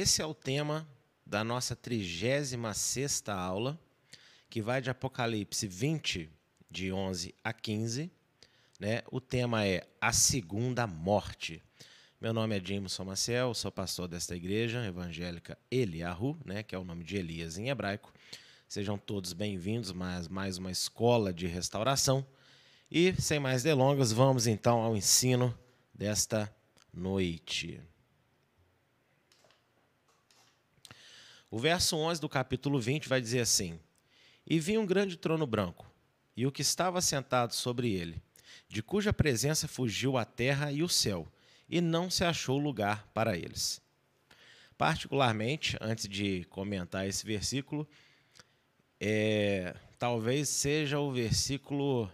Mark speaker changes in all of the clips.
Speaker 1: esse é o tema da nossa 36 aula, que vai de Apocalipse 20, de 11 a 15. Né? O tema é a segunda morte. Meu nome é Jameson Maciel, sou pastor desta igreja evangélica Eliahu, né, que é o nome de Elias em hebraico. Sejam todos bem-vindos a mais uma escola de restauração. E, sem mais delongas, vamos então ao ensino desta noite. O verso 11 do capítulo 20 vai dizer assim: E vi um grande trono branco, e o que estava sentado sobre ele, de cuja presença fugiu a terra e o céu, e não se achou lugar para eles. Particularmente, antes de comentar esse versículo, é, talvez seja o versículo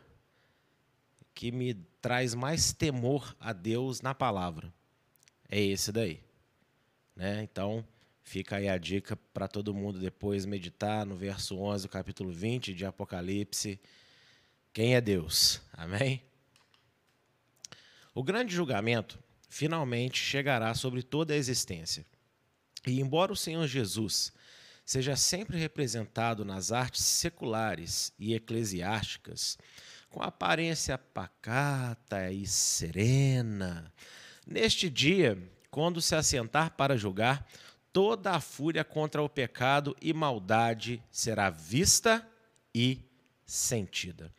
Speaker 1: que me traz mais temor a Deus na palavra. É esse daí. Né? Então, Fica aí a dica para todo mundo depois meditar no verso 11 do capítulo 20 de Apocalipse. Quem é Deus? Amém? O grande julgamento finalmente chegará sobre toda a existência. E embora o Senhor Jesus seja sempre representado nas artes seculares e eclesiásticas, com aparência pacata e serena, neste dia, quando se assentar para julgar, toda a fúria contra o pecado e maldade será vista e sentida.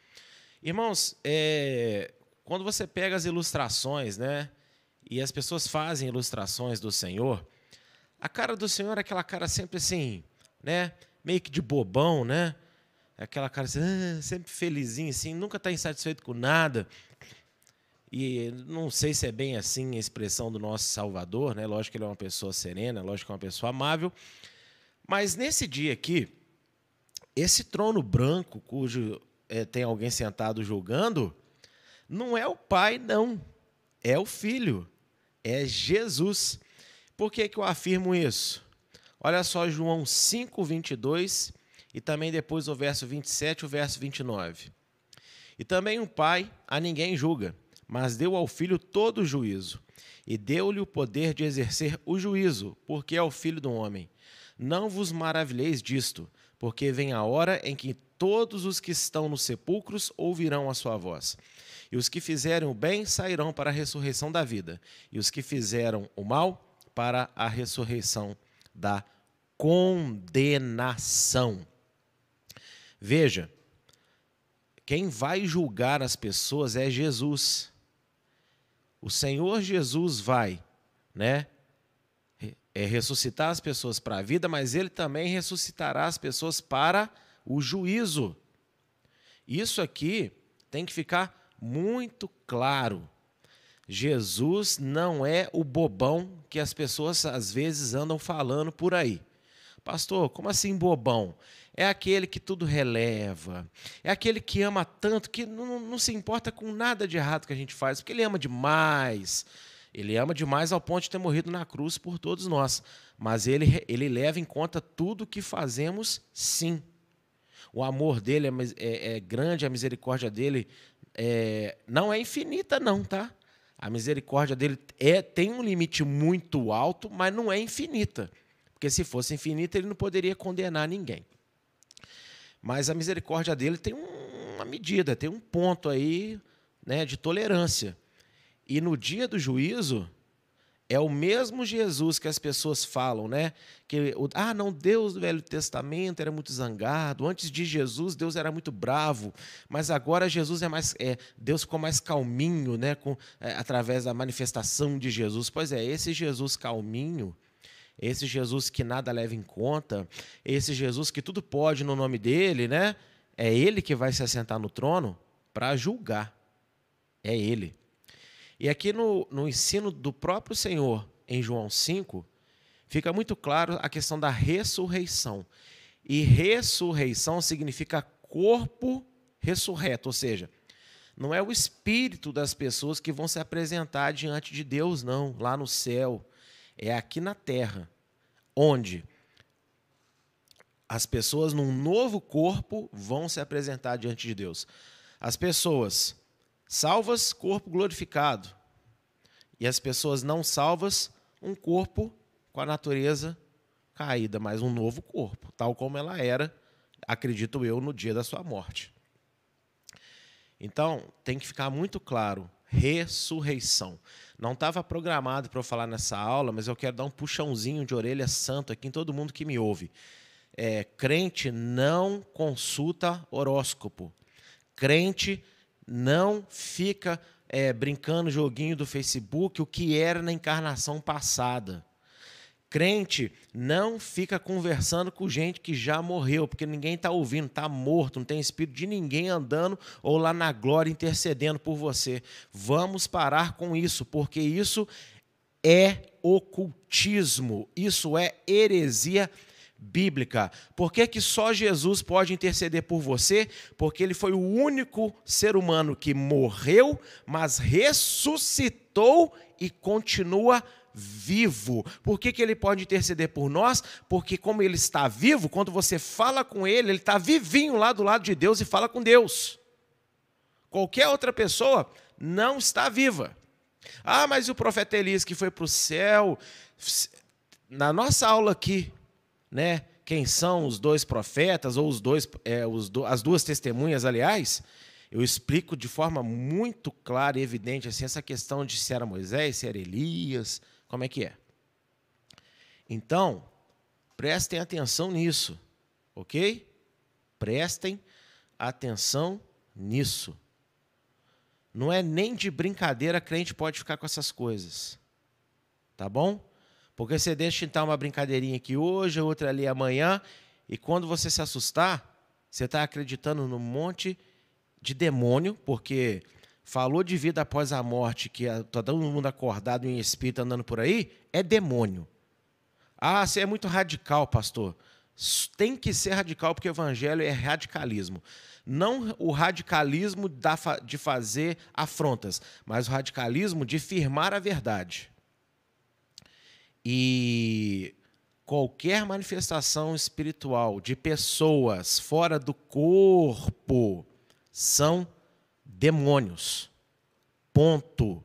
Speaker 1: Irmãos, é, quando você pega as ilustrações, né, e as pessoas fazem ilustrações do Senhor, a cara do Senhor é aquela cara sempre assim, né, meio que de bobão, né, aquela cara assim, ah, sempre felizinho, assim, nunca está insatisfeito com nada. E não sei se é bem assim a expressão do nosso Salvador, né? Lógico que ele é uma pessoa serena, lógico que é uma pessoa amável. Mas nesse dia aqui, esse trono branco, cujo é, tem alguém sentado julgando, não é o Pai, não. É o Filho. É Jesus. Por que, que eu afirmo isso? Olha só João 5, 22 e também depois o verso 27 e o verso 29. E também o Pai a ninguém julga mas deu ao filho todo o juízo, e deu-lhe o poder de exercer o juízo, porque é o filho do homem. Não vos maravilheis disto, porque vem a hora em que todos os que estão nos sepulcros ouvirão a sua voz. E os que fizerem o bem sairão para a ressurreição da vida, e os que fizeram o mal para a ressurreição da condenação. Veja, quem vai julgar as pessoas é Jesus. O Senhor Jesus vai, né? É ressuscitar as pessoas para a vida, mas ele também ressuscitará as pessoas para o juízo. Isso aqui tem que ficar muito claro. Jesus não é o bobão que as pessoas às vezes andam falando por aí. Pastor, como assim bobão? É aquele que tudo releva, é aquele que ama tanto que não, não, se importa com nada de errado que a gente faz, porque ele ama demais. Ele ama demais ao ponto de ter morrido na cruz por todos nós. Mas ele, ele leva em conta tudo que fazemos, sim. O amor dele é, é, é grande, a misericórdia dele é, não é infinita, não, tá? A misericórdia dele é, tem um limite muito alto, mas não é infinita. Porque se fosse infinita, ele não poderia condenar ninguém. Mas a misericórdia dele tem uma medida, tem um ponto aí né, de tolerância. E no dia do juízo, é o mesmo Jesus que as pessoas falam, né? Que ah, não, Deus do Velho Testamento era muito zangado. Antes de Jesus, Deus era muito bravo, mas agora Jesus é mais, é, Deus ficou mais calminho, né? Com, é, através da manifestação de Jesus. Pois é, esse Jesus calminho esse Jesus que nada leva em conta, esse Jesus que tudo pode no nome dele, né? É ele que vai se assentar no trono para julgar. É ele. E aqui no, no ensino do próprio Senhor, em João 5, fica muito claro a questão da ressurreição. E ressurreição significa corpo ressurreto, ou seja, não é o espírito das pessoas que vão se apresentar diante de Deus, não, lá no céu é aqui na terra, onde as pessoas num novo corpo vão se apresentar diante de Deus. As pessoas salvas, corpo glorificado. E as pessoas não salvas, um corpo com a natureza caída, mas um novo corpo, tal como ela era, acredito eu, no dia da sua morte. Então, tem que ficar muito claro: ressurreição. Não estava programado para eu falar nessa aula, mas eu quero dar um puxãozinho de orelha santo aqui em todo mundo que me ouve. É, crente não consulta horóscopo. Crente não fica é, brincando joguinho do Facebook, o que era na encarnação passada. Crente não fica conversando com gente que já morreu, porque ninguém está ouvindo, está morto, não tem espírito de ninguém andando ou lá na glória intercedendo por você. Vamos parar com isso, porque isso é ocultismo, isso é heresia bíblica. Por que, que só Jesus pode interceder por você? Porque ele foi o único ser humano que morreu, mas ressuscitou e continua vivo. Por que, que ele pode interceder por nós? Porque, como ele está vivo, quando você fala com ele, ele está vivinho lá do lado de Deus e fala com Deus. Qualquer outra pessoa não está viva. Ah, mas o profeta Elias que foi para o céu. Na nossa aula aqui, né? Quem são os dois profetas, ou os dois, é, os do, as duas testemunhas, aliás, eu explico de forma muito clara e evidente assim, essa questão de se era Moisés, se era Elias, como é que é. Então, prestem atenção nisso, ok? Prestem atenção nisso. Não é nem de brincadeira crente pode ficar com essas coisas. Tá bom? Porque você deixa então uma brincadeirinha aqui hoje, outra ali amanhã, e quando você se assustar, você está acreditando num monte de demônio, porque falou de vida após a morte, que está todo mundo acordado em espírito andando por aí, é demônio. Ah, você é muito radical, pastor. Tem que ser radical, porque o evangelho é radicalismo. Não o radicalismo de fazer afrontas, mas o radicalismo de firmar a verdade. E qualquer manifestação espiritual de pessoas fora do corpo são demônios. Ponto.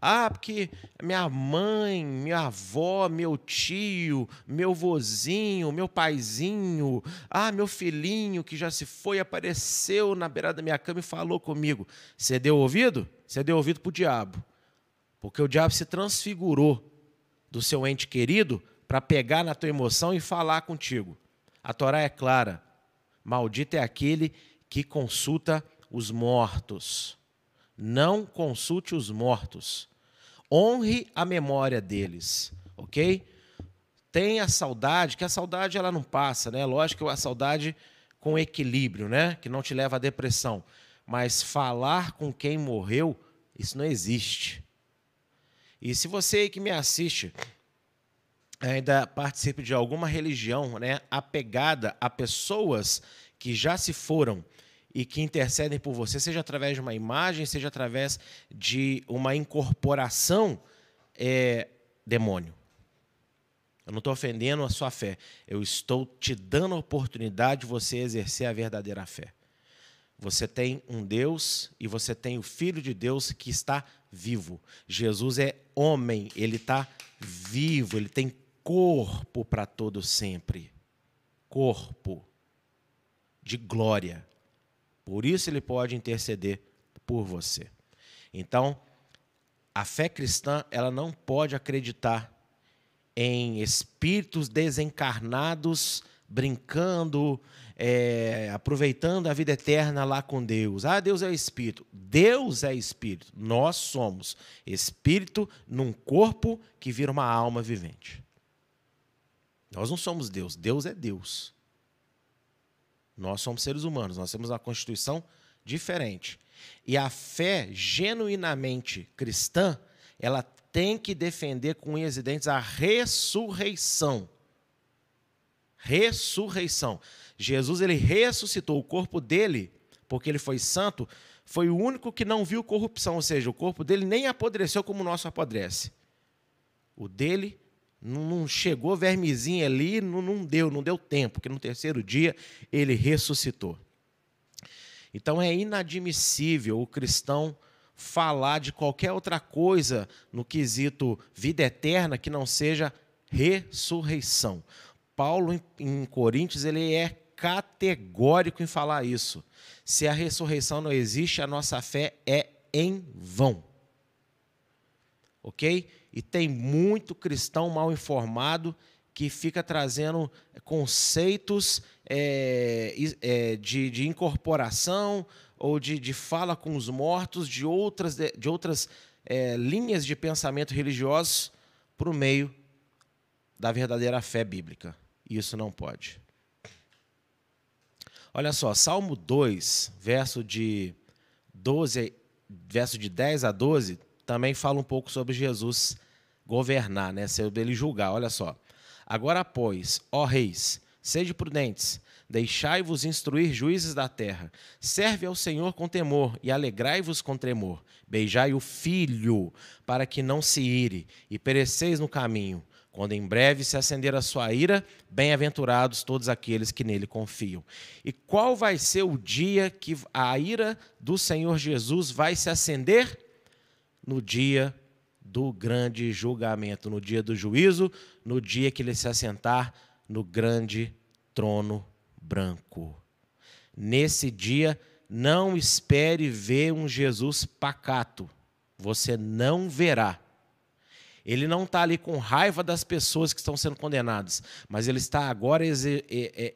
Speaker 1: Ah, porque minha mãe, minha avó, meu tio, meu vozinho, meu paizinho, ah, meu filhinho que já se foi, apareceu na beirada da minha cama e falou comigo. Você deu ouvido? Você deu ouvido para o diabo. Porque o diabo se transfigurou do seu ente querido para pegar na tua emoção e falar contigo. A Torá é clara: maldito é aquele que consulta os mortos. Não consulte os mortos. Honre a memória deles, ok? Tenha saudade, que a saudade ela não passa, né? Lógico que a saudade com equilíbrio, né? Que não te leva à depressão. Mas falar com quem morreu, isso não existe. E se você que me assiste ainda participe de alguma religião, né, apegada a pessoas que já se foram e que intercedem por você, seja através de uma imagem, seja através de uma incorporação, é demônio. Eu não estou ofendendo a sua fé. Eu estou te dando a oportunidade de você exercer a verdadeira fé. Você tem um Deus e você tem o Filho de Deus que está vivo. Jesus é homem, ele está vivo, ele tem corpo para todo sempre. Corpo de glória. Por isso ele pode interceder por você. Então, a fé cristã, ela não pode acreditar em espíritos desencarnados brincando, é, aproveitando a vida eterna lá com Deus. Ah, Deus é espírito. Deus é espírito. Nós somos espírito num corpo que vira uma alma vivente. Nós não somos Deus. Deus é Deus. Nós somos seres humanos. Nós temos uma constituição diferente. E a fé genuinamente cristã, ela tem que defender com unhas e dentes a ressurreição. Ressurreição. Jesus ele ressuscitou o corpo dele, porque ele foi santo, foi o único que não viu corrupção, ou seja, o corpo dele nem apodreceu como o nosso apodrece. O dele não chegou vermezinho ali, não, não deu, não deu tempo, porque no terceiro dia ele ressuscitou. Então é inadmissível o cristão falar de qualquer outra coisa no quesito vida eterna que não seja ressurreição. Paulo, em, em Coríntios, ele é categórico em falar isso. Se a ressurreição não existe, a nossa fé é em vão. Ok? E tem muito cristão mal informado que fica trazendo conceitos é, é, de, de, incorporação ou de, de, fala com os mortos de outras, de outras é, linhas de pensamento religiosos para o meio da verdadeira fé bíblica. Isso não pode. Olha só, Salmo 2, verso de 12, verso de 10 a 12, também fala um pouco sobre Jesus governar, né? Sobre ele julgar. Olha só. Agora, pois, ó reis, sede prudentes, deixai-vos instruir juízes da terra. Serve ao Senhor com temor e alegrai-vos com tremor. Beijai o filho, para que não se ire, e pereceis no caminho. Quando em breve se acender a sua ira, bem-aventurados todos aqueles que nele confiam. E qual vai ser o dia que a ira do Senhor Jesus vai se acender? No dia do grande julgamento, no dia do juízo, no dia que ele se assentar no grande trono branco. Nesse dia, não espere ver um Jesus pacato. Você não verá. Ele não está ali com raiva das pessoas que estão sendo condenadas, mas ele está agora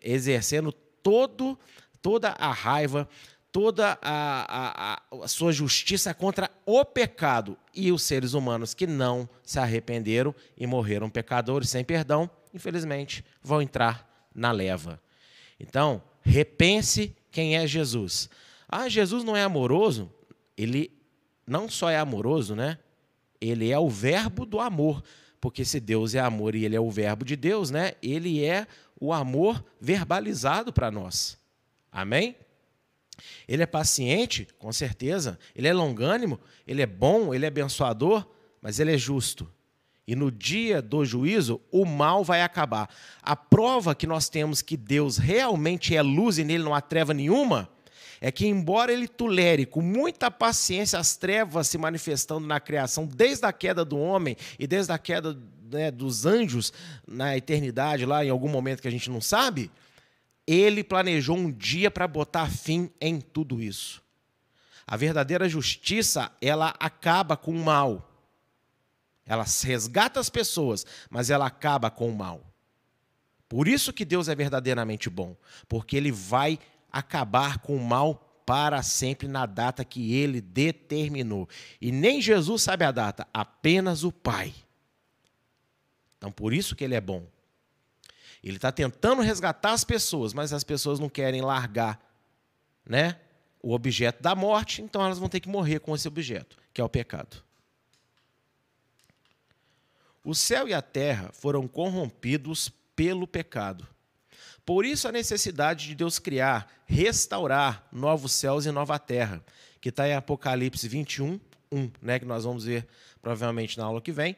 Speaker 1: exercendo todo, toda a raiva, toda a, a, a, sua justiça contra o pecado e os seres humanos que não se arrependeram e morreram pecadores sem perdão, infelizmente, vão entrar na leva. Então, repense quem é Jesus. Ah, Jesus não é amoroso? Ele não só é amoroso, né? Ele é o verbo do amor. Porque se Deus é amor e ele é o verbo de Deus, né? Ele é o amor verbalizado para nós. Amém? Ele é paciente, com certeza. Ele é longânimo, ele é bom, ele é abençoador, mas ele é justo. E no dia do juízo, o mal vai acabar. A prova que nós temos que Deus realmente é luz e nele não há treva nenhuma é que, embora ele tolere com muita paciência as trevas se manifestando na criação, desde a queda do homem e desde a queda né, dos anjos na eternidade, lá em algum momento que a gente não sabe, ele planejou um dia para botar fim em tudo isso. A verdadeira justiça, ela acaba com o mal. Ela resgata as pessoas, mas ela acaba com o mal. Por isso que Deus é verdadeiramente bom, porque ele vai acabar com o mal para sempre na data que ele determinou. E nem Jesus sabe a data, apenas o Pai. Então, por isso que ele é bom. Ele está tentando resgatar as pessoas, mas as pessoas não querem largar né, o objeto da morte, então elas vão ter que morrer com esse objeto, que é o pecado. O céu e a terra foram corrompidos pelo pecado. Por isso a necessidade de Deus criar, restaurar novos céus e nova terra, que está em Apocalipse 21, 1, né, que nós vamos ver provavelmente na aula que vem.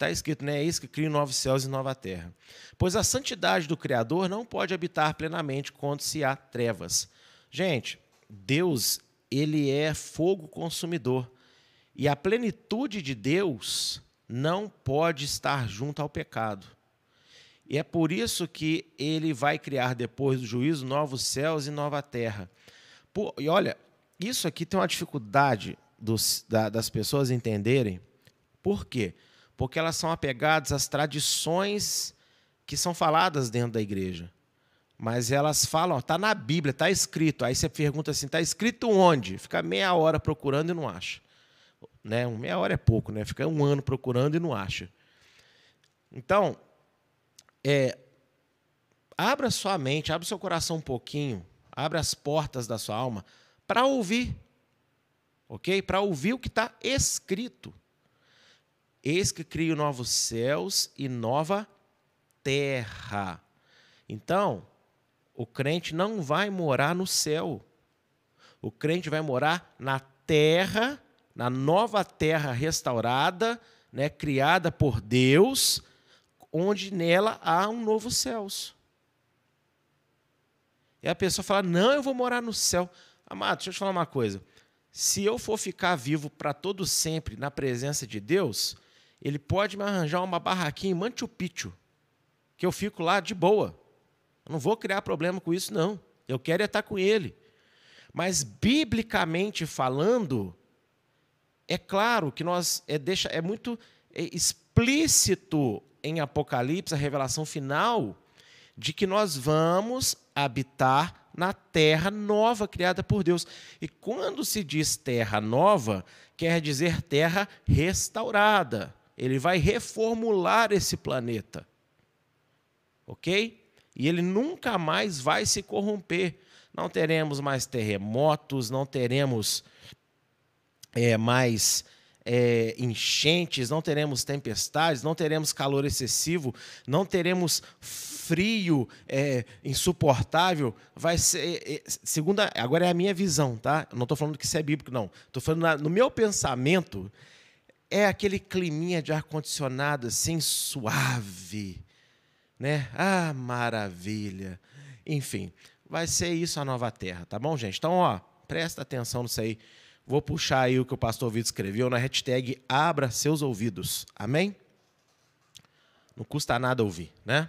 Speaker 1: Está escrito, né? É isso que cria novos céus e nova terra. Pois a santidade do Criador não pode habitar plenamente quando se há trevas. Gente, Deus, ele é fogo consumidor. E a plenitude de Deus não pode estar junto ao pecado. E é por isso que ele vai criar depois do juízo novos céus e nova terra. E olha, isso aqui tem uma dificuldade dos, da, das pessoas entenderem. Por quê? porque elas são apegadas às tradições que são faladas dentro da igreja. Mas elas falam, está na Bíblia, está escrito. Aí você pergunta assim, está escrito onde? Fica meia hora procurando e não acha. Né? Meia hora é pouco, né? Fica um ano procurando e não acha. Então, é, abra sua mente, abra seu coração um pouquinho, abra as portas da sua alma para ouvir, ok? Para ouvir o que está escrito. Eis que crio novos céus e nova terra. Então, o crente não vai morar no céu. O crente vai morar na terra, na nova terra restaurada, né, criada por Deus, onde nela há um novo céus. E a pessoa fala: Não, eu vou morar no céu. Amado, deixa eu te falar uma coisa. Se eu for ficar vivo para todo sempre na presença de Deus, Ele pode me arranjar uma barraquinha em Machu Picchu, que eu fico lá de boa. Eu não vou criar problema com isso, não. Eu quero é estar com ele. Mas, biblicamente falando, é claro que nós é, deixa, é muito é explícito em Apocalipse, a revelação final, de que nós vamos habitar na terra nova criada por Deus. E quando se diz terra nova, quer dizer terra restaurada. Ele vai reformular esse planeta. Ok? E ele nunca mais vai se corromper. Não teremos mais terremotos, não teremos é, mais é, enchentes, não teremos tempestades, não teremos calor excessivo, não teremos frio é, insuportável. Vai ser, é, segunda, agora é a minha visão, tá? não estou falando que isso é bíblico, não. Estou falando na, no meu pensamento é aquele climinha de ar condicionado assim suave, né? Ah, maravilha. Enfim, vai ser isso a nova terra, tá bom, gente? Então, ó, presta atenção nisso aí. Vou puxar aí o que o pastor Vitor escreveu na hashtag Abra seus ouvidos. Amém? Não custa nada ouvir, né?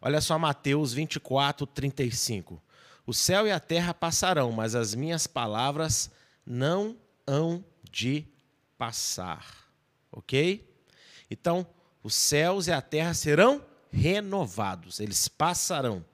Speaker 1: Olha só Mateus 24, 35. O céu e a terra passarão, mas as minhas palavras não hão de passar. Ok? Então, os céus e a terra serão renovados, eles passarão.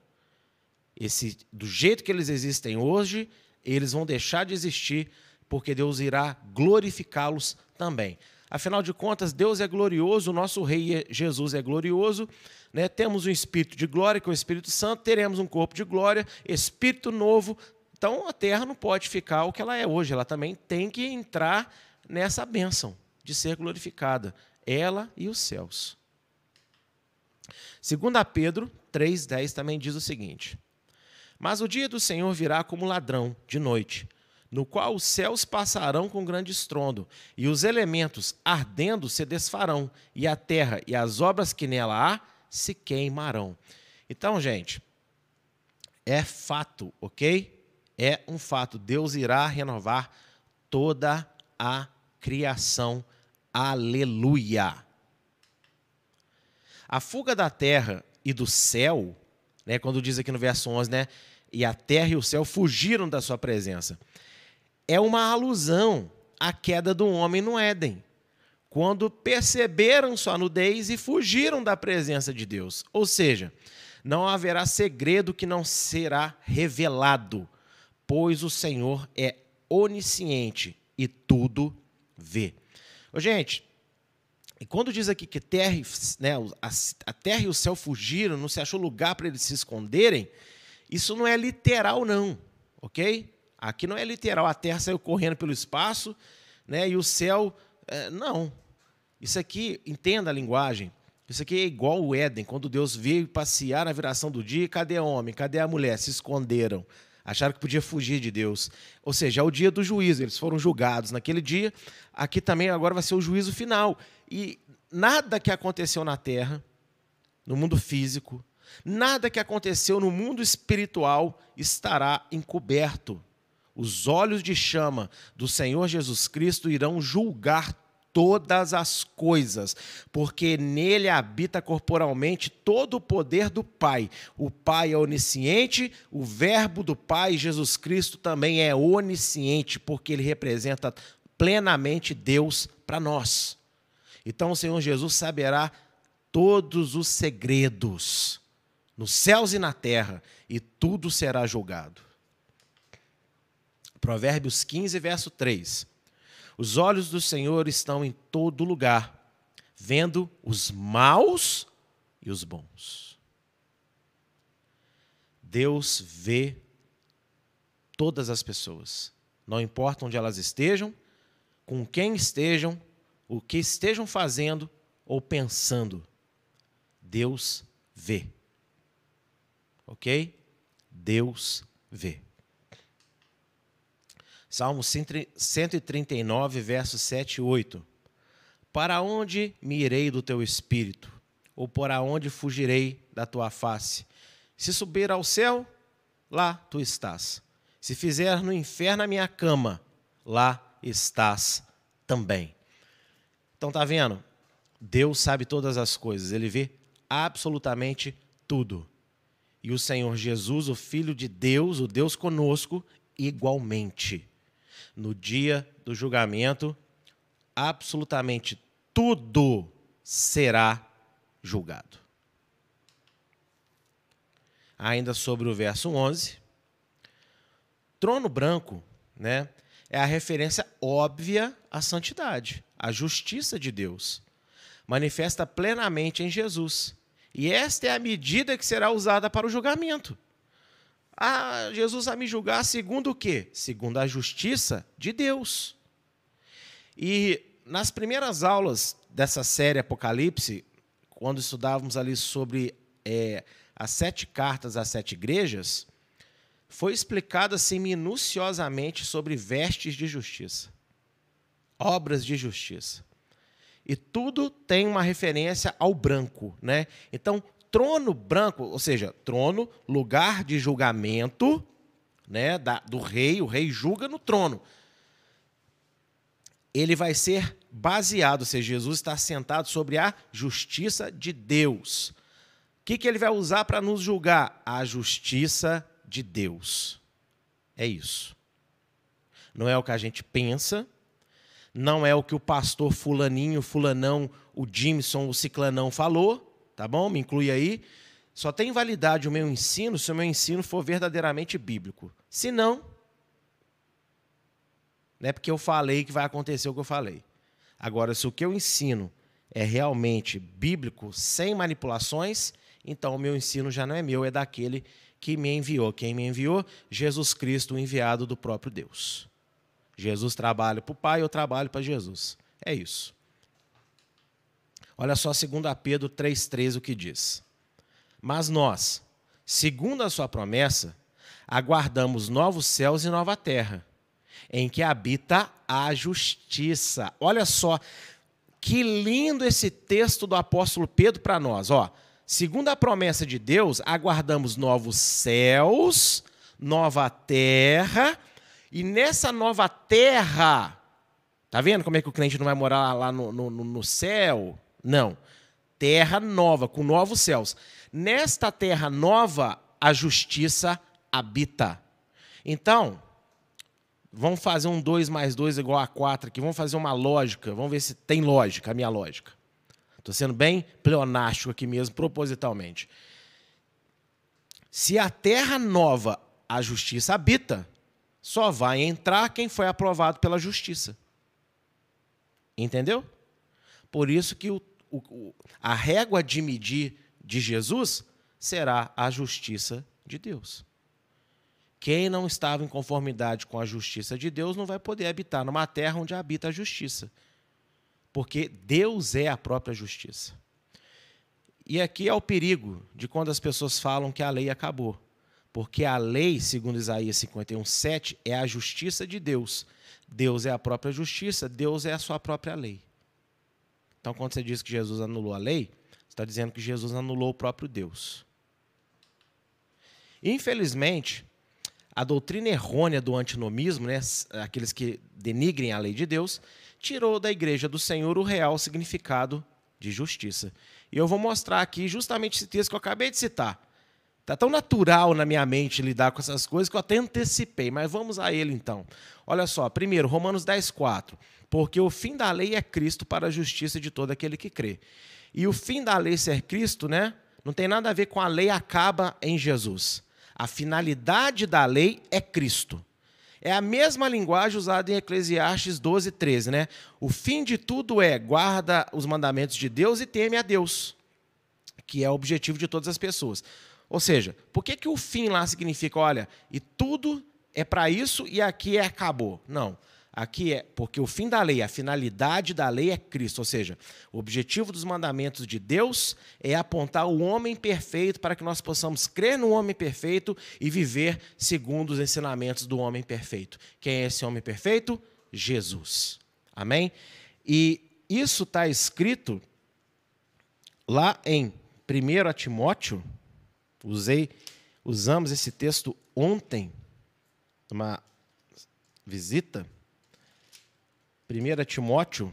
Speaker 1: Esse, do jeito que eles existem hoje, eles vão deixar de existir, porque Deus irá glorificá-los também. Afinal de contas, Deus é glorioso, o nosso Rei é, Jesus é glorioso, né? temos um Espírito de glória, que é o Espírito Santo, teremos um corpo de glória, Espírito novo. Então a terra não pode ficar o que ela é hoje, ela também tem que entrar nessa bênção de ser glorificada, ela e os céus. Segundo Pedro 3,10 também diz o seguinte: mas o dia do Senhor virá como ladrão, de noite, no qual os céus passarão com grande estrondo, e os elementos ardendo se desfarão, e a terra e as obras que nela há se queimarão. Então, gente, é fato, ok? É um fato. Deus irá renovar toda a criação. Aleluia! A fuga da terra e do céu, né, quando diz aqui no verso 11, né, e a terra e o céu fugiram da sua presença. É uma alusão à queda do homem no Éden, quando perceberam sua nudez e fugiram da presença de Deus. Ou seja, não haverá segredo que não será revelado, pois o Senhor é onisciente e tudo vê. Ô, gente, e quando diz aqui que terra, né, a terra e o céu fugiram, não se achou lugar para eles se esconderem, isso não é literal, não, ok? Aqui não é literal, a Terra saiu correndo pelo espaço né, e o céu. É, não. Isso aqui, entenda a linguagem. Isso aqui é igual o Éden, quando Deus veio passear na viração do dia, cadê o homem? Cadê a mulher? Se esconderam. Acharam que podia fugir de Deus. Ou seja, é o dia do juízo, eles foram julgados naquele dia. Aqui também agora vai ser o juízo final. E nada que aconteceu na terra, no mundo físico, Nada que aconteceu no mundo espiritual estará encoberto. Os olhos de chama do Senhor Jesus Cristo irão julgar todas as coisas, porque nele habita corporalmente todo o poder do Pai. O Pai é onisciente, o Verbo do Pai, Jesus Cristo, também é onisciente, porque ele representa plenamente Deus para nós. Então o Senhor Jesus saberá todos os segredos nos céus e na terra, e tudo será julgado. Provérbios 15, verso 3. Os olhos do Senhor estão em todo lugar, vendo os maus e os bons. Deus vê todas as pessoas, não importa onde elas estejam, com quem estejam, o que estejam fazendo ou pensando. Deus vê ok? Deus vê. Salmo 139, versos 7 e 8. Para onde me irei do teu espírito? Ou para onde fugirei da tua face? Se subir ao céu, lá tu estás. Se fizer no inferno a minha cama, lá estás também. Então tá vendo? Deus sabe todas as coisas, ele vê absolutamente tudo. E o Senhor Jesus, o Filho de Deus, o Deus conosco, igualmente. No dia do julgamento, absolutamente tudo será julgado. Ainda sobre o verso 11, trono branco, né, é a referência óbvia à santidade, à justiça de Deus, manifesta plenamente em Jesus. E esta é a medida que será usada para o julgamento. Ah, Jesus vai me julgar segundo o quê? Segundo a justiça de Deus. E nas primeiras aulas dessa série Apocalipse, quando estudávamos ali sobre é, as sete cartas às sete igrejas, foi explicado assim minuciosamente sobre vestes de justiça, obras de justiça. E tudo tem uma referência ao branco, né? Então, trono branco, ou seja, trono, lugar de julgamento, né, da, do rei, o rei julga no trono. Ele vai ser baseado, ou seja, Jesus está sentado sobre a justiça de Deus. O que, que ele vai usar para nos julgar? A justiça de Deus. É isso. Não é o que a gente pensa, não é o que o pastor fulaninho, fulanão, o Jimson, o ciclanão falou, tá bom? Me inclui aí. Só tem validade o meu ensino se o meu ensino for verdadeiramente bíblico. Se não, não é porque eu falei que vai acontecer o que eu falei. Agora, se o que eu ensino é realmente bíblico, sem manipulações, então o meu ensino já não é meu, é daquele que me enviou. Quem me enviou? Jesus Cristo, o enviado do próprio Deus. Jesus trabalha para o Pai, eu trabalho para Jesus. É isso. Olha só 2 Pedro 3,3 o que diz. Mas nós, segundo a sua promessa, aguardamos novos céus e nova terra, em que habita a justiça. Olha só, que lindo esse texto do apóstolo Pedro para nós. Ó, Segundo a promessa de Deus, aguardamos novos céus, nova terra, e nessa nova terra, tá vendo como é que o crente não vai morar lá no, no, no céu? Não. Terra nova, com novos céus. Nesta terra nova, a justiça habita. Então, vamos fazer um 2 mais 2 igual a 4 aqui. Vamos fazer uma lógica. Vamos ver se tem lógica, a minha lógica. Estou sendo bem pleonástico aqui mesmo, propositalmente. Se a terra nova a justiça habita, só vai entrar quem foi aprovado pela justiça. Entendeu? Por isso que o, o, a régua de medir de Jesus será a justiça de Deus. Quem não estava em conformidade com a justiça de Deus não vai poder habitar numa terra onde habita a justiça porque Deus é a própria justiça. E aqui é o perigo de quando as pessoas falam que a lei acabou. Porque a lei, segundo Isaías 51, 7, é a justiça de Deus. Deus é a própria justiça, Deus é a sua própria lei. Então, quando você diz que Jesus anulou a lei, você está dizendo que Jesus anulou o próprio Deus. Infelizmente, a doutrina errônea do antinomismo, né, aqueles que denigrem a lei de Deus, tirou da igreja do Senhor o real significado de justiça. E eu vou mostrar aqui justamente esse texto que eu acabei de citar. Está tão natural na minha mente lidar com essas coisas que eu até antecipei, mas vamos a ele então. Olha só, primeiro, Romanos 10, 4. Porque o fim da lei é Cristo para a justiça de todo aquele que crê. E o fim da lei ser Cristo, né? Não tem nada a ver com a lei acaba em Jesus. A finalidade da lei é Cristo. É a mesma linguagem usada em Eclesiastes 12, 13, né? O fim de tudo é guarda os mandamentos de Deus e teme a Deus, que é o objetivo de todas as pessoas. Ou seja, por que, que o fim lá significa, olha, e tudo é para isso e aqui é acabou? Não. Aqui é porque o fim da lei, a finalidade da lei é Cristo, ou seja, o objetivo dos mandamentos de Deus é apontar o homem perfeito para que nós possamos crer no homem perfeito e viver segundo os ensinamentos do homem perfeito. Quem é esse homem perfeito? Jesus. Amém? E isso está escrito lá em 1 Timóteo, Usei, usamos esse texto ontem, numa visita. 1 Timóteo,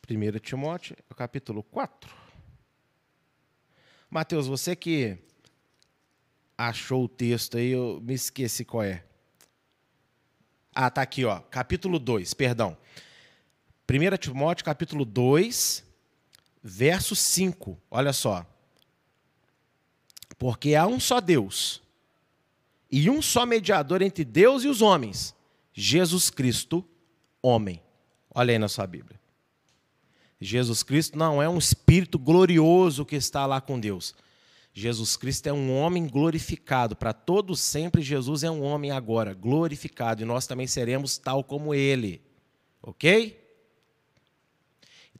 Speaker 1: Primeira Timóteo, capítulo 4. Mateus, você que achou o texto aí, eu me esqueci qual é. Ah, tá aqui, ó. Capítulo 2, perdão. 1 Timóteo, capítulo 2, verso 5. Olha só. Porque há um só Deus e um só mediador entre Deus e os homens, Jesus Cristo, homem. Olha aí na sua Bíblia. Jesus Cristo não é um espírito glorioso que está lá com Deus. Jesus Cristo é um homem glorificado. Para todos sempre, Jesus é um homem agora, glorificado. E nós também seremos tal como ele. Ok?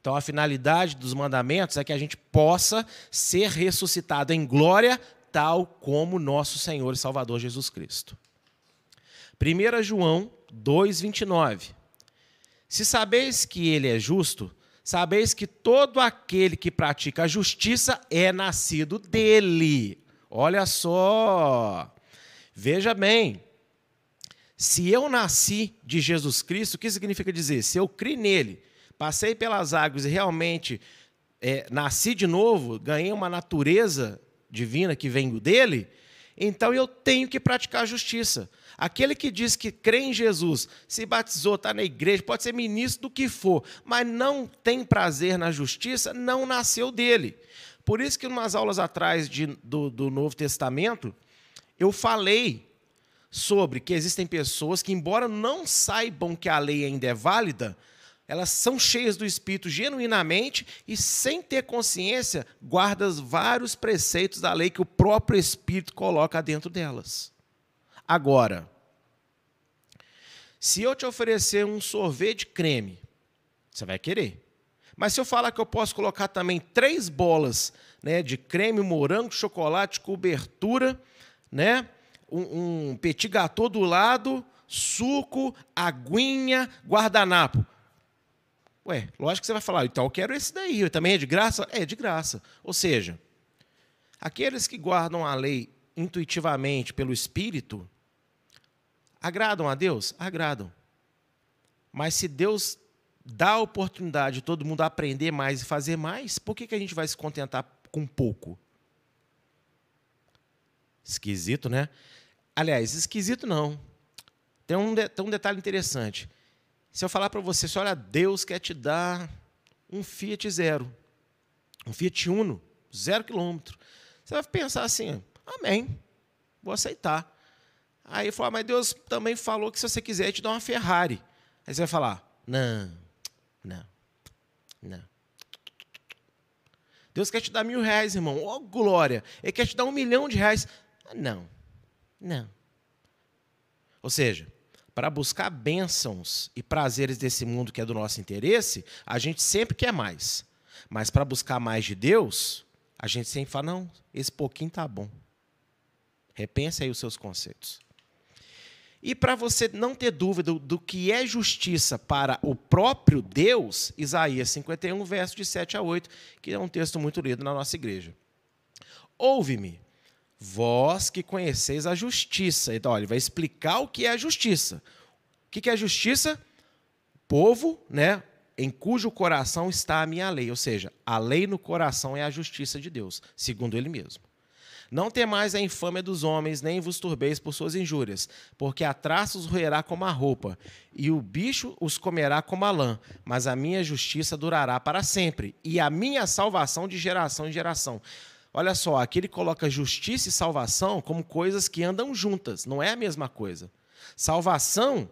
Speaker 1: Então, a finalidade dos mandamentos é que a gente possa ser ressuscitado em glória, tal como nosso Senhor e Salvador Jesus Cristo. 1 João 2,29. Se sabeis que ele é justo, Sabeis que todo aquele que pratica a justiça é nascido dele. Olha só. Veja bem. Se eu nasci de Jesus Cristo, o que significa dizer? Se eu criei nele, passei pelas águas e realmente é, nasci de novo, ganhei uma natureza divina que vem dele, então eu tenho que praticar a justiça. Aquele que diz que crê em Jesus, se batizou, está na igreja, pode ser ministro do que for, mas não tem prazer na justiça, não nasceu dele. Por isso que, umas aulas atrás de, do, do Novo Testamento, eu falei sobre que existem pessoas que, embora não saibam que a lei ainda é válida, elas são cheias do Espírito genuinamente e, sem ter consciência, guardam vários preceitos da lei que o próprio Espírito coloca dentro delas. Agora, se eu te oferecer um sorvete creme, você vai querer. Mas se eu falar que eu posso colocar também três bolas né, de creme, morango, chocolate, cobertura, né, um, um petit gâteau do lado, suco, aguinha, guardanapo. Ué, lógico que você vai falar, então eu quero esse daí, também é de graça? É de graça. Ou seja, aqueles que guardam a lei intuitivamente pelo Espírito, agradam a Deus? Agradam. Mas se Deus dá a oportunidade de todo mundo aprender mais e fazer mais, por que, que a gente vai se contentar com pouco? Esquisito, né? Aliás, esquisito não. Tem um, tem um detalhe interessante. Se eu falar para você, olha, Deus quer te dar um Fiat Zero, um Fiat Uno, zero quilômetro. Você vai pensar assim, amém, vou aceitar. Aí falou, ah, mas Deus também falou que se você quiser, te dá uma Ferrari. Aí você vai falar, não, não, não. Deus quer te dar mil reais, irmão. Ó, oh, glória. Ele quer te dar um milhão de reais. Não, não. Ou seja, para buscar bênçãos e prazeres desse mundo que é do nosso interesse, a gente sempre quer mais. Mas para buscar mais de Deus, a gente sempre fala: não, esse pouquinho tá bom. Repense aí os seus conceitos. E para você não ter dúvida do, que é justiça para o próprio Deus, Isaías 51, verso de 7 a 8, que é um texto muito lido na nossa igreja. Ouve-me, Vós que conheceis a justiça. Então, olha, ele vai explicar o que é a justiça. O que é a justiça? Povo, né, em cujo coração está a minha lei. Ou seja, a lei no coração é a justiça de Deus, segundo ele mesmo. Não temais a infâmia dos homens, nem vos turbeis por suas injúrias, porque a traça os roerá como a roupa, e o bicho os comerá como a lã, mas a minha justiça durará para sempre, e a minha salvação de geração em geração. Olha só, aqui ele coloca justiça e salvação como coisas que andam juntas, não é a mesma coisa. Salvação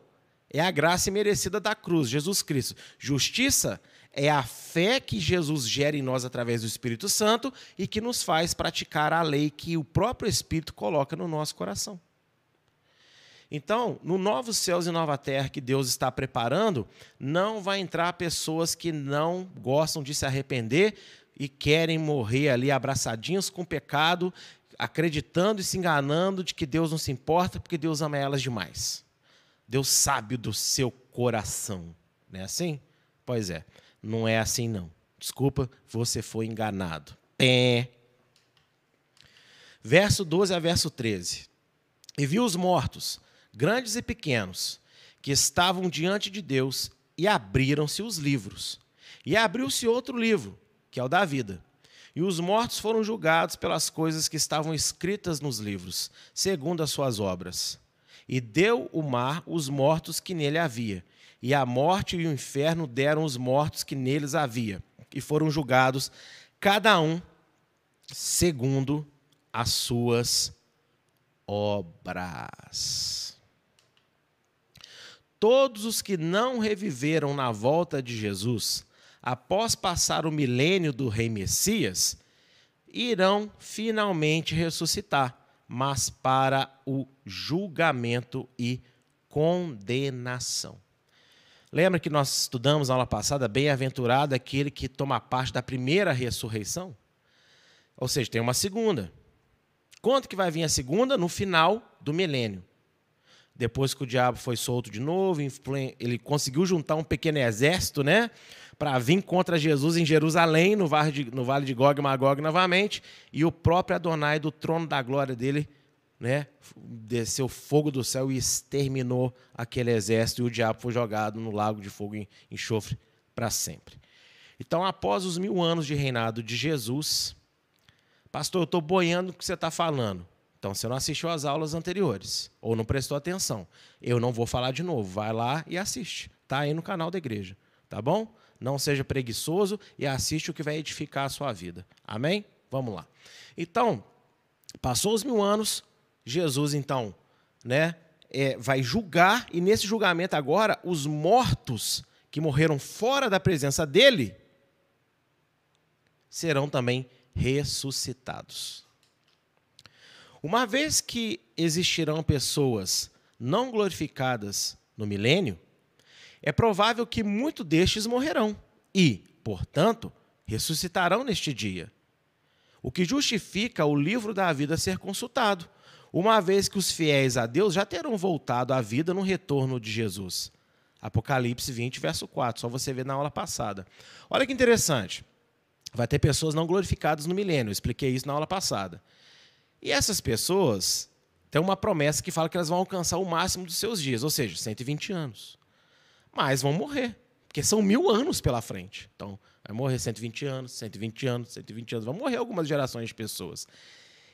Speaker 1: é a graça merecida da cruz, Jesus Cristo. Justiça é a fé que Jesus gera em nós através do Espírito Santo e que nos faz praticar a lei que o próprio Espírito coloca no nosso coração. Então, no novos céus e nova terra que Deus está preparando, não vai entrar pessoas que não gostam de se arrepender, e querem morrer ali abraçadinhos com o pecado, acreditando e se enganando de que Deus não se importa porque Deus ama elas demais. Deus sabe do seu coração. Não é assim? Pois é, não é assim não. Desculpa, você foi enganado. Pé. Verso 12 a verso 13. E viu os mortos, grandes e pequenos, que estavam diante de Deus, e abriram-se os livros E abriu-se outro livro, que é o da vida. E os mortos foram julgados pelas coisas que estavam escritas nos livros, segundo as suas obras. E deu o mar os mortos que nele havia, e a morte e o inferno deram os mortos que neles havia, e foram julgados, cada um segundo as suas obras. Todos os que não reviveram na volta de Jesus, após passar o milênio do Rei Messias, irão finalmente ressuscitar, mas para o julgamento e condenação. Lembra que nós estudamos na aula passada, bem-aventurado aquele que toma parte da primeira ressurreição? Ou seja, tem uma segunda. Quanto que vai vir a segunda? No final do milênio. Depois que o diabo foi solto de novo, ele conseguiu juntar um pequeno exército, né? Para vir contra Jesus em Jerusalém, no vale de, no vale de Gog e Magog novamente. E o próprio Adonai, do trono da glória dele, né? Desceu fogo do céu e exterminou aquele exército. E o diabo foi jogado no lago de fogo e enxofre para sempre. Então, após os mil anos de reinado de Jesus, Pastor, eu estou boiando o que você está falando. Então, você não assistiu às aulas anteriores, ou não prestou atenção. Eu não vou falar de novo. Vai lá e assiste. Está aí no canal da igreja. Tá bom? Não seja preguiçoso e assiste o que vai edificar a sua vida. Amém? Vamos lá. Então, passou os mil anos, Jesus, então, né, é, vai julgar, e nesse julgamento agora, os mortos que morreram fora da presença dele serão também ressuscitados. Uma vez que existirão pessoas não glorificadas no milênio, é provável que muitos destes morrerão e, portanto, ressuscitarão neste dia. O que justifica o livro da vida ser consultado, uma vez que os fiéis a Deus já terão voltado à vida no retorno de Jesus. Apocalipse 20, verso 4, só você ver na aula passada. Olha que interessante vai ter pessoas não glorificadas no milênio. Eu expliquei isso na aula passada. E essas pessoas têm uma promessa que fala que elas vão alcançar o máximo dos seus dias, ou seja, 120 anos. Mas vão morrer, porque são mil anos pela frente. Então, vai morrer 120 anos, 120 anos, 120 anos. Vão morrer algumas gerações de pessoas.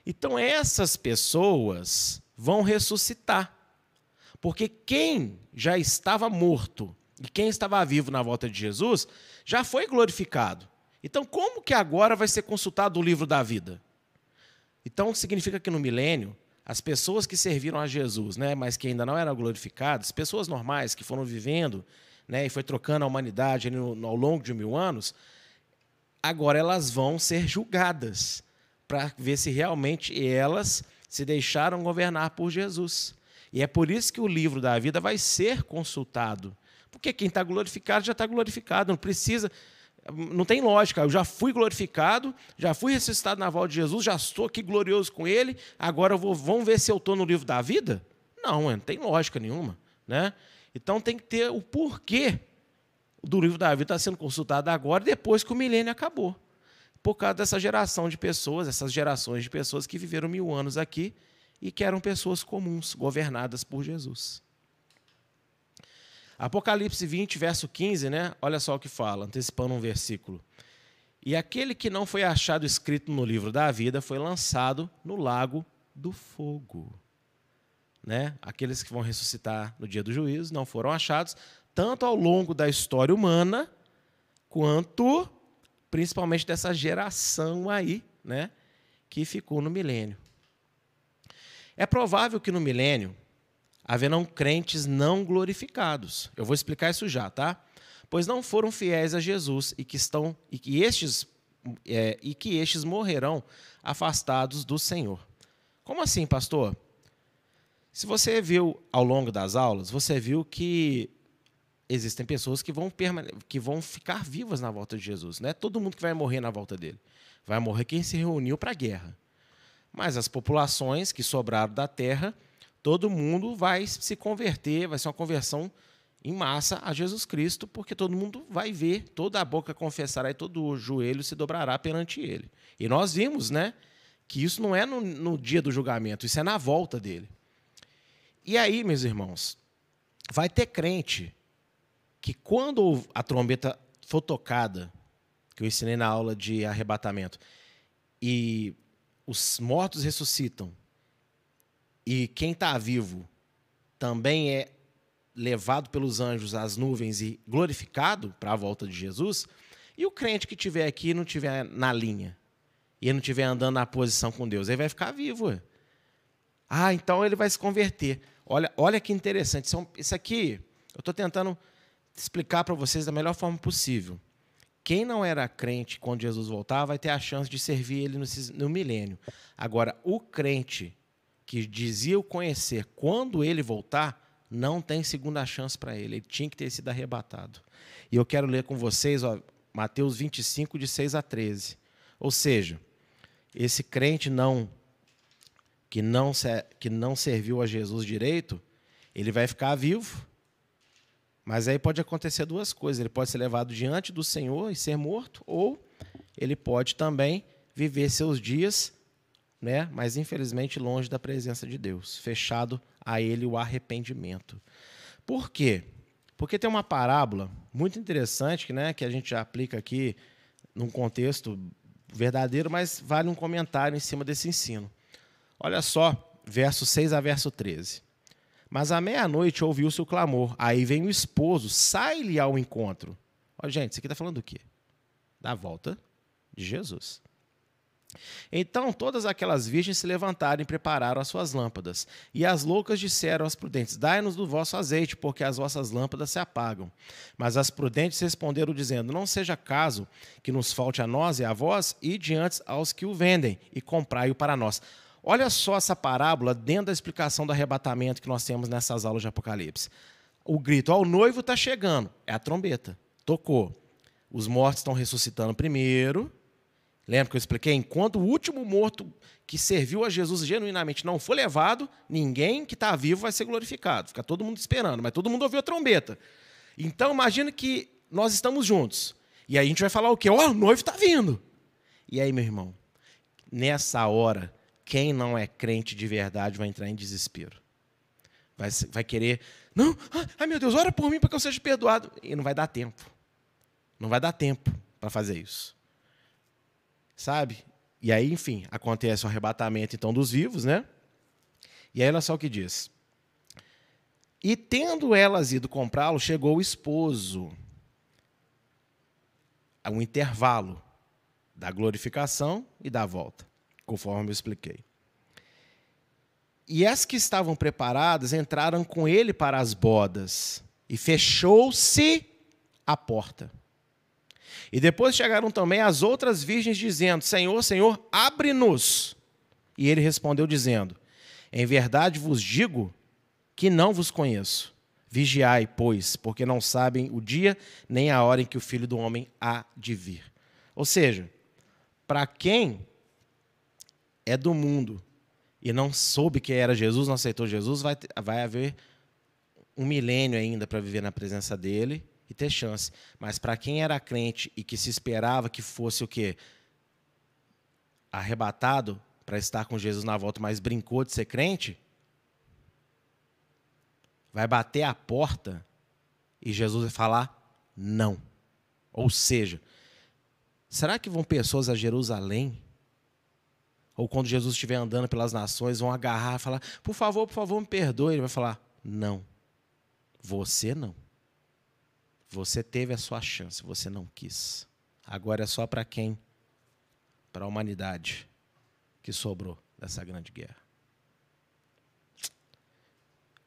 Speaker 1: Então, essas pessoas vão ressuscitar. Porque quem já estava morto e quem estava vivo na volta de Jesus já foi glorificado. Então, como que agora vai ser consultado o livro da vida? Então, significa que no milênio, as pessoas que serviram a Jesus, né, mas que ainda não eram glorificadas, pessoas normais que foram vivendo né, e foi trocando a humanidade ao longo de mil anos, agora elas vão ser julgadas para ver se realmente elas se deixaram governar por Jesus. E é por isso que o livro da vida vai ser consultado. Porque quem está glorificado já está glorificado, não precisa não tem lógica. Eu já fui glorificado, já fui ressuscitado na volta de Jesus, já estou aqui glorioso com Ele. Agora vou, vamos ver se eu estou no livro da vida? Não, não tem lógica nenhuma. Né? Então tem que ter o porquê do livro da vida estar tá sendo consultado agora, depois que o milênio acabou. Por causa dessa geração de pessoas, essas gerações de pessoas que viveram mil anos aqui e que eram pessoas comuns, governadas por Jesus. Apocalipse 20, verso 15, né? Olha só o que fala, antecipando um versículo. E aquele que não foi achado escrito no livro da vida foi lançado no lago do fogo. Né? Aqueles que vão ressuscitar no dia do juízo não foram achados, tanto ao longo da história humana, quanto principalmente dessa geração aí, né, que ficou no milênio. É provável que no milênio haverão crentes não glorificados. Eu vou explicar isso já, tá? Pois não foram fiéis a Jesus e que estão e que estes é, e que estes morrerão afastados do Senhor. Como assim, pastor? Se você viu ao longo das aulas, você viu que existem pessoas que vão, que vão ficar vivas na volta de Jesus. Não é todo mundo que vai morrer na volta dele. Vai morrer quem se reuniu para a guerra. Mas as populações que sobraram da terra todo mundo vai se converter, vai ser uma conversão em massa a Jesus Cristo, porque todo mundo vai ver, toda a boca confessará e todo o joelho se dobrará perante ele. E nós vimos, né, que isso não é no, no dia do julgamento, isso é na volta dele. E aí, meus irmãos, vai ter crente que quando a trombeta fotocada, que eu ensinei na aula de arrebatamento, e os mortos ressuscitam, e quem está vivo também é levado pelos anjos às nuvens e glorificado para a volta de Jesus, e o crente que tiver aqui não tiver na linha, e não estiver andando na posição com Deus, ele vai ficar vivo. Ué. Ah, então ele vai se converter. Olha, olha que interessante. Isso aqui, eu estou tentando explicar para vocês da melhor forma possível. Quem não era crente quando Jesus voltar vai ter a chance de servir ele no, no milênio. Agora, o crente que dizia o conhecer quando ele voltar, não tem segunda chance para ele. Ele tinha que ter sido arrebatado. E eu quero ler com vocês ó, Mateus 25, de 6 a 13. Ou seja, esse crente não que não que não serviu a Jesus direito, ele vai ficar vivo. Mas aí pode acontecer duas coisas, ele pode ser levado diante do Senhor e ser morto, ou ele pode também viver seus dias, né, mas infelizmente longe da presença de Deus, fechado a ele o arrependimento. Por quê? Porque tem uma parábola muito interessante, né, que a gente aplica aqui num contexto verdadeiro, mas vale um comentário em cima desse ensino. Olha só, verso 6 a verso 13. Mas à meia-noite ouviu-se o clamor. Aí vem o esposo, sai-lhe ao encontro. Olha, gente, isso aqui está falando do quê? Da volta de Jesus. Então todas aquelas virgens se levantaram e prepararam as suas lâmpadas. E as loucas disseram às prudentes: Dai-nos do vosso azeite, porque as vossas lâmpadas se apagam. Mas as prudentes responderam, dizendo: Não seja caso que nos falte a nós e a vós, e diante aos que o vendem, e comprai-o para nós. Olha só essa parábola dentro da explicação do arrebatamento que nós temos nessas aulas de Apocalipse. O grito: Ó, o noivo está chegando. É a trombeta. Tocou. Os mortos estão ressuscitando primeiro Lembra que eu expliquei? Enquanto o último morto que serviu a Jesus genuinamente não for levado, ninguém que está vivo vai ser glorificado. Fica todo mundo esperando, mas todo mundo ouviu a trombeta. Então, imagina que nós estamos juntos. E aí a gente vai falar o quê? Ó, oh, o noivo está vindo. E aí, meu irmão, nessa hora, quem não é crente de verdade vai entrar em desespero. Vai, vai querer, não, ai meu Deus, ora por mim para que eu seja perdoado. E não vai dar tempo. Não vai dar tempo para fazer isso sabe? E aí, enfim, acontece o arrebatamento então dos vivos, né? E aí olha só o que diz. E tendo elas ido comprá-lo, chegou o esposo. A um intervalo da glorificação e da volta, conforme eu expliquei. E as que estavam preparadas entraram com ele para as bodas, e fechou-se a porta. E depois chegaram também as outras virgens, dizendo: Senhor, Senhor, abre-nos. E ele respondeu, dizendo: Em verdade vos digo que não vos conheço. Vigiai, pois, porque não sabem o dia nem a hora em que o filho do homem há de vir. Ou seja, para quem é do mundo e não soube que era Jesus, não aceitou Jesus, vai, vai haver um milênio ainda para viver na presença dele e ter chance. Mas para quem era crente e que se esperava que fosse o quê? Arrebatado para estar com Jesus na volta, mas brincou de ser crente, vai bater a porta e Jesus vai falar não. Ou seja, será que vão pessoas a Jerusalém? Ou quando Jesus estiver andando pelas nações, vão agarrar e falar: por favor, por favor, me perdoe. Ele vai falar: não, você não. Você teve a sua chance, você não quis. Agora é só para quem? Para a humanidade que sobrou dessa grande guerra.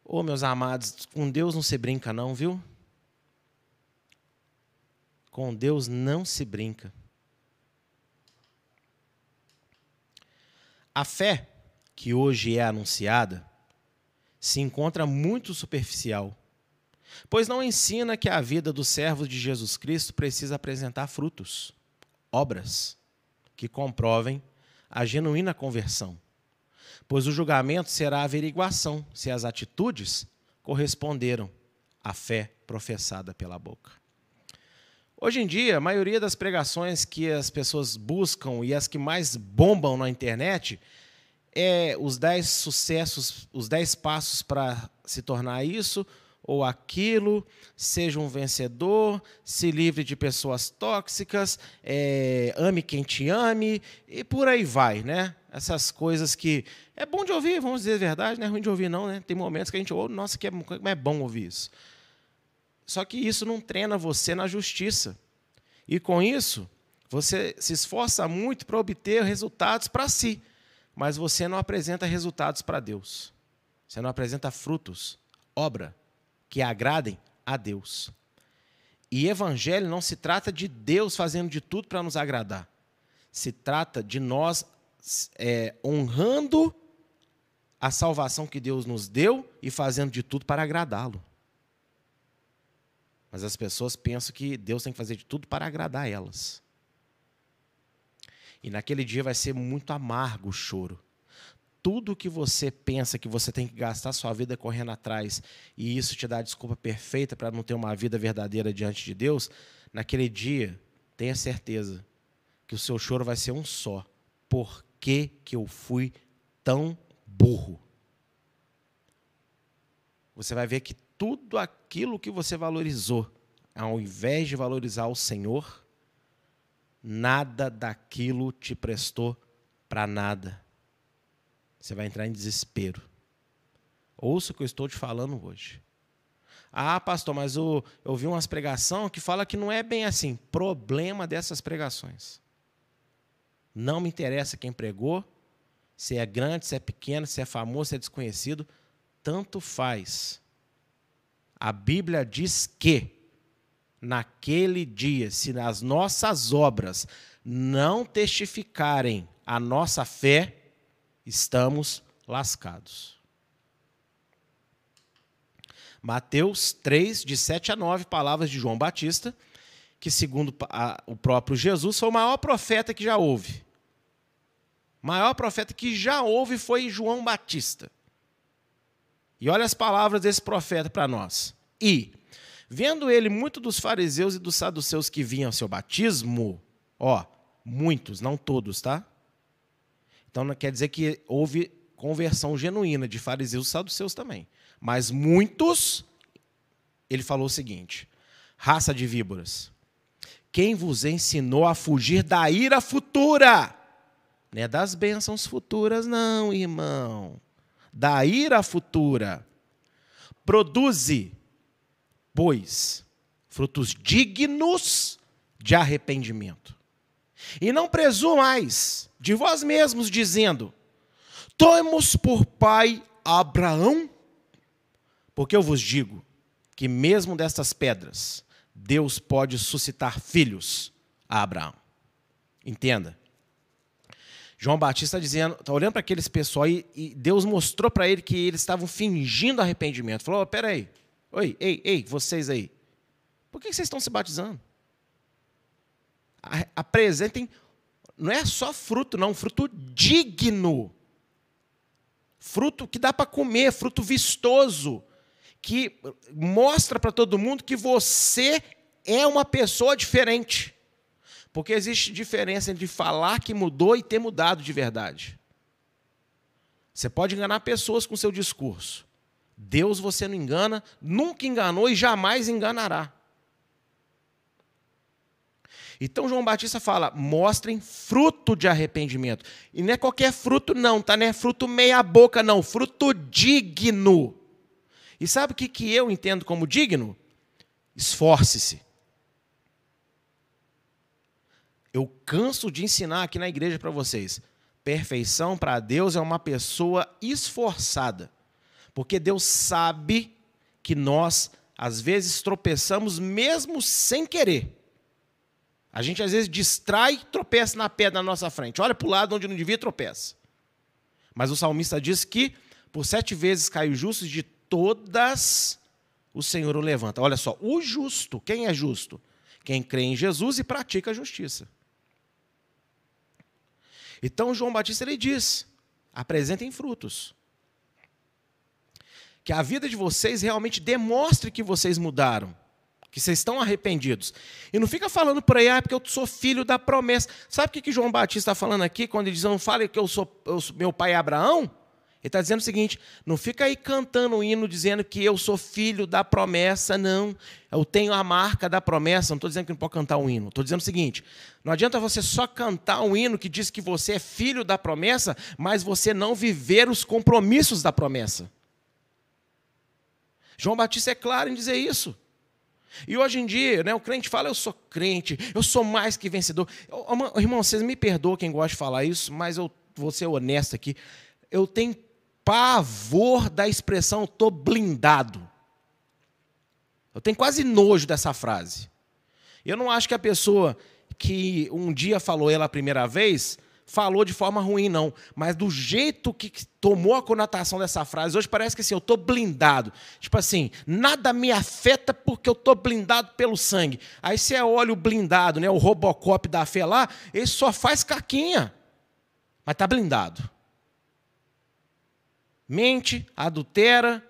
Speaker 1: Ô, oh, meus amados, com Deus não se brinca, não, viu? Com Deus não se brinca. A fé que hoje é anunciada se encontra muito superficial Pois não ensina que a vida dos servos de Jesus Cristo precisa apresentar frutos, obras, que comprovem a genuína conversão. Pois o julgamento será a averiguação se as atitudes corresponderam à fé professada pela boca. Hoje em dia, a maioria das pregações que as pessoas buscam e as que mais bombam na internet é os 10 sucessos, os 10 passos para se tornar isso, ou aquilo, seja um vencedor, se livre de pessoas tóxicas, é, ame quem te ame, e por aí vai, né? Essas coisas que é bom de ouvir, vamos dizer a verdade, não é ruim de ouvir, não, né? Tem momentos que a gente ouve, nossa, que é, como é bom ouvir isso. Só que isso não treina você na justiça. E com isso, você se esforça muito para obter resultados para si, mas você não apresenta resultados para Deus. Você não apresenta frutos, obra que agradem a Deus. E evangelho não se trata de Deus fazendo de tudo para nos agradar. Se trata de nós é, honrando a salvação que Deus nos deu e fazendo de tudo para agradá-lo. Mas as pessoas pensam que Deus tem que fazer de tudo para agradar elas. E naquele dia vai ser muito amargo o choro tudo que você pensa que você tem que gastar sua vida correndo atrás e isso te dá a desculpa perfeita para não ter uma vida verdadeira diante de Deus, naquele dia, tenha certeza que o seu choro vai ser um só. Por que, que eu fui tão burro? Você vai ver que tudo aquilo que você valorizou, ao invés de valorizar o Senhor, nada daquilo te prestou para nada você vai entrar em desespero. Ouça o que eu estou te falando hoje. Ah, pastor, mas eu, eu vi umas pregações que fala que não é bem assim. Problema dessas pregações. Não me interessa quem pregou, se é grande, se é pequeno, se é famoso, se é desconhecido, tanto faz. A Bíblia diz que naquele dia, se as nossas obras não testificarem a nossa fé, estamos lascados. Mateus 3, de 7 a 9, palavras de João Batista, que, segundo o próprio Jesus, foi o maior profeta que já houve. O maior profeta que já houve foi João Batista. E olha as palavras desse profeta para nós. E, vendo ele muito dos fariseus e dos saduceus que vinham ao seu batismo, ó, muitos, não todos, tá? Então não quer dizer que houve conversão genuína de fariseus e saduceus também. Mas muitos, ele falou o seguinte: raça de víboras, quem vos ensinou a fugir da ira futura? Não é das bênçãos futuras, não, irmão. Da ira futura. Produze, pois, frutos dignos de arrependimento. E não presumais de vós mesmos, dizendo: Tomemos por pai Abraão? Porque eu vos digo que, mesmo destas pedras, Deus pode suscitar filhos a Abraão. Entenda. João Batista está dizendo, está olhando para aqueles pessoal e, e Deus mostrou para ele que eles estavam fingindo arrependimento. Falou: oh, peraí, oi, ei, ei, vocês aí, por que vocês estão se batizando? Apresentem, não é só fruto, não, fruto digno. Fruto que dá para comer, fruto vistoso, que mostra para todo mundo que você é uma pessoa diferente. Porque existe diferença entre falar que mudou e ter mudado de verdade. Você pode enganar pessoas com seu discurso. Deus você não engana, nunca enganou e jamais enganará. Então João Batista fala: mostrem fruto de arrependimento. E não é qualquer fruto, não, tá? Não é fruto meia-boca, não. Fruto digno. E sabe o que, que eu entendo como digno? Esforce-se. Eu canso de ensinar aqui na igreja para vocês. Perfeição para Deus é uma pessoa esforçada. Porque Deus sabe que nós, às vezes, tropeçamos mesmo sem querer. A gente às vezes distrai, tropeça na pedra na nossa frente. Olha para o lado onde não devia tropeça. Mas o salmista diz que por sete vezes caiu justo, de todas o Senhor o levanta. Olha só, o justo, quem é justo? Quem crê em Jesus e pratica a justiça. Então João Batista ele diz: apresentem frutos. Que a vida de vocês realmente demonstre que vocês mudaram que vocês estão arrependidos. E não fica falando por aí, ah, porque eu sou filho da promessa. Sabe o que, que João Batista está falando aqui, quando ele diz, não fale que eu sou, eu sou meu pai é Abraão? Ele está dizendo o seguinte: não fica aí cantando um hino dizendo que eu sou filho da promessa, não. Eu tenho a marca da promessa. Não estou dizendo que não pode cantar um hino. Estou dizendo o seguinte: não adianta você só cantar um hino que diz que você é filho da promessa, mas você não viver os compromissos da promessa. João Batista é claro em dizer isso. E hoje em dia, né, o crente fala, eu sou crente, eu sou mais que vencedor. Irmão, vocês me perdoam quem gosta de falar isso, mas eu vou ser honesto aqui. Eu tenho pavor da expressão estou blindado. Eu tenho quase nojo dessa frase. Eu não acho que a pessoa que um dia falou ela a primeira vez falou de forma ruim, não. Mas do jeito que tomou a conotação dessa frase, hoje parece que assim, eu estou blindado. Tipo assim, nada me afeta porque eu estou blindado pelo sangue. Aí você olha o blindado, né, o Robocop da fé lá, ele só faz caquinha. Mas está blindado mente, adultera,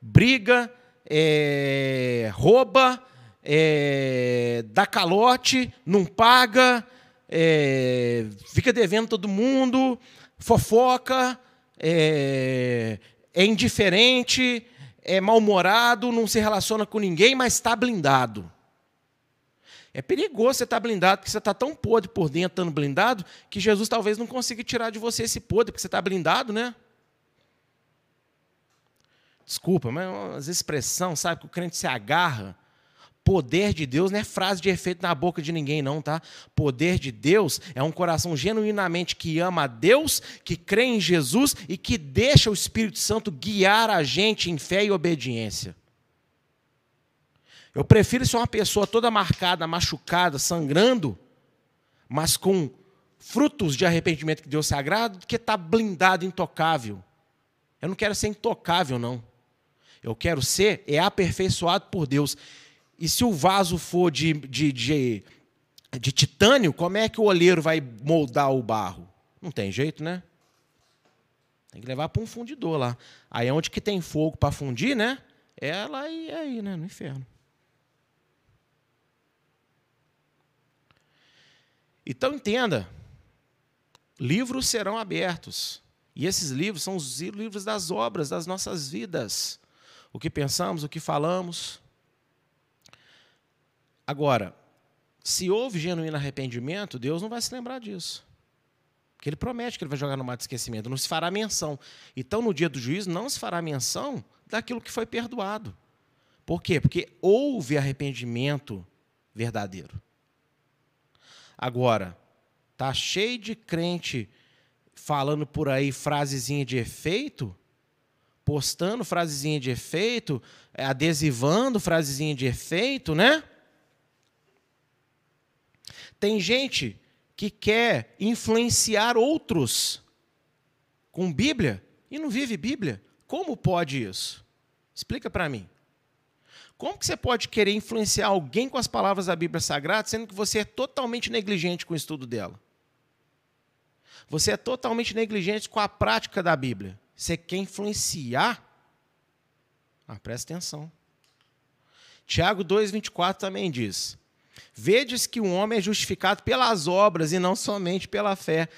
Speaker 1: briga, é, rouba, é, dá calote, não paga, é, fica devendo todo mundo, fofoca, é, é indiferente, é mal-humorado, não se relaciona com ninguém, mas está blindado. É perigoso você estar tá blindado, porque você está tão podre por dentro, estando blindado, que Jesus talvez não consiga tirar de você esse podre, porque você está blindado, né? Desculpa, mas as expressões, sabe, que o crente se agarra. Poder de Deus não é frase de efeito na boca de ninguém, não, tá? Poder de Deus é um coração genuinamente que ama a Deus, que crê em Jesus e que deixa o Espírito Santo guiar a gente em fé e obediência. Eu prefiro ser uma pessoa toda marcada, machucada, sangrando, mas com frutos de arrependimento que Deus se agrada, do que estar tá blindado, intocável. Eu não quero ser intocável, não. Eu quero ser é aperfeiçoado por Deus. E se o vaso for de, de, de, de titânio, como é que o olheiro vai moldar o barro? Não tem jeito, né? Tem que levar para um fundidor lá. Aí é onde que tem fogo para fundir, né? É lá e é aí, né? No inferno. Então entenda, livros serão abertos. E esses livros são os livros das obras das nossas vidas o que pensamos, o que falamos. Agora, se houve genuíno arrependimento, Deus não vai se lembrar disso. Porque ele promete que ele vai jogar no mar de esquecimento, não se fará menção. Então, no dia do juízo, não se fará menção daquilo que foi perdoado. Por quê? Porque houve arrependimento verdadeiro. Agora, tá cheio de crente falando por aí frasezinha de efeito, postando frasezinha de efeito, adesivando frasezinha de efeito, né? Tem gente que quer influenciar outros com Bíblia e não vive Bíblia. Como pode isso? Explica para mim. Como que você pode querer influenciar alguém com as palavras da Bíblia Sagrada, sendo que você é totalmente negligente com o estudo dela? Você é totalmente negligente com a prática da Bíblia. Você quer influenciar? Ah, presta atenção. Tiago 2,24 também diz: Vedes que o homem é justificado pelas obras e não somente pela fé.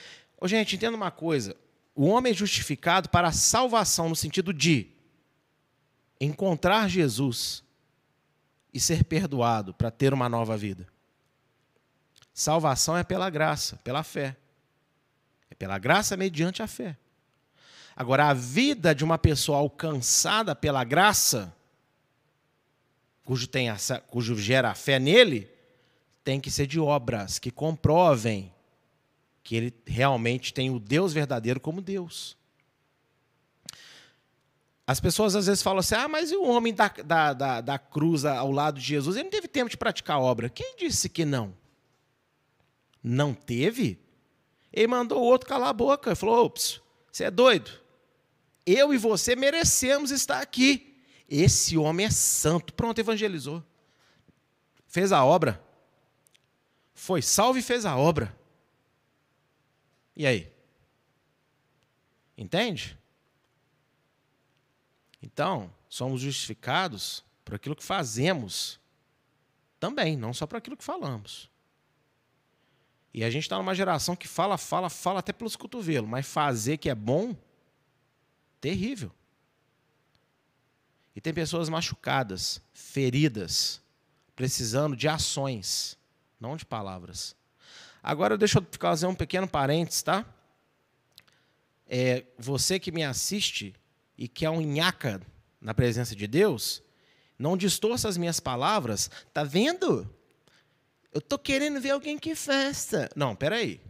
Speaker 1: Ô, gente, entenda uma coisa: o homem é justificado para a salvação, no sentido de encontrar Jesus e ser perdoado para ter uma nova vida. Salvação é pela graça, pela fé. É pela graça mediante a fé. Agora, a vida de uma pessoa alcançada pela graça, cujo, tem essa, cujo gera a fé nele, tem que ser de obras que comprovem que ele realmente tem o Deus verdadeiro como Deus. As pessoas às vezes falam assim: ah, mas e o homem da, da, da, da cruz ao lado de Jesus? Ele não teve tempo de praticar obra. Quem disse que não? Não teve? Ele mandou o outro calar a boca. Ele falou: ops, você é doido? Eu e você merecemos estar aqui. Esse homem é santo. Pronto, evangelizou. Fez a obra. Foi salvo e fez a obra. E aí? Entende? Então, somos justificados por aquilo que fazemos também, não só por aquilo que falamos. E a gente está numa geração que fala, fala, fala até pelos cotovelos, mas fazer que é bom Terrível. E tem pessoas machucadas, feridas, precisando de ações, não de palavras. Agora, deixa eu fazer um pequeno parênteses, tá? É, você que me assiste e que é um nhaca na presença de Deus, não distorça as minhas palavras. Tá vendo? Eu tô querendo ver alguém que festa. Não, peraí.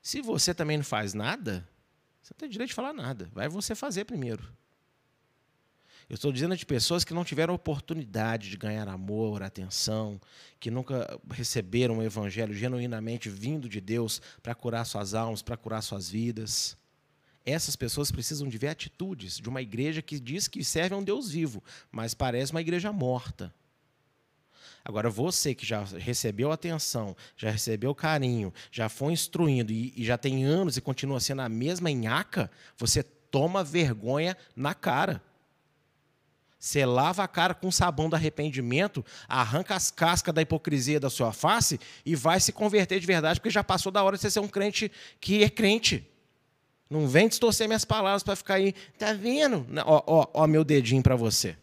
Speaker 1: Se você também não faz nada, você não tem direito de falar nada. Vai você fazer primeiro. Eu estou dizendo de pessoas que não tiveram oportunidade de ganhar amor, atenção, que nunca receberam o evangelho genuinamente vindo de Deus para curar suas almas, para curar suas vidas. Essas pessoas precisam de ver atitudes de uma igreja que diz que serve a um Deus vivo, mas parece uma igreja morta. Agora, você que já recebeu atenção, já recebeu carinho, já foi instruindo e, e já tem anos e continua sendo a mesma nhaca, você toma vergonha na cara. Você lava a cara com sabão do arrependimento, arranca as cascas da hipocrisia da sua face e vai se converter de verdade, porque já passou da hora de você ser um crente que é crente. Não vem distorcer minhas palavras para ficar aí, tá vendo? Ó, ó, ó meu dedinho para você.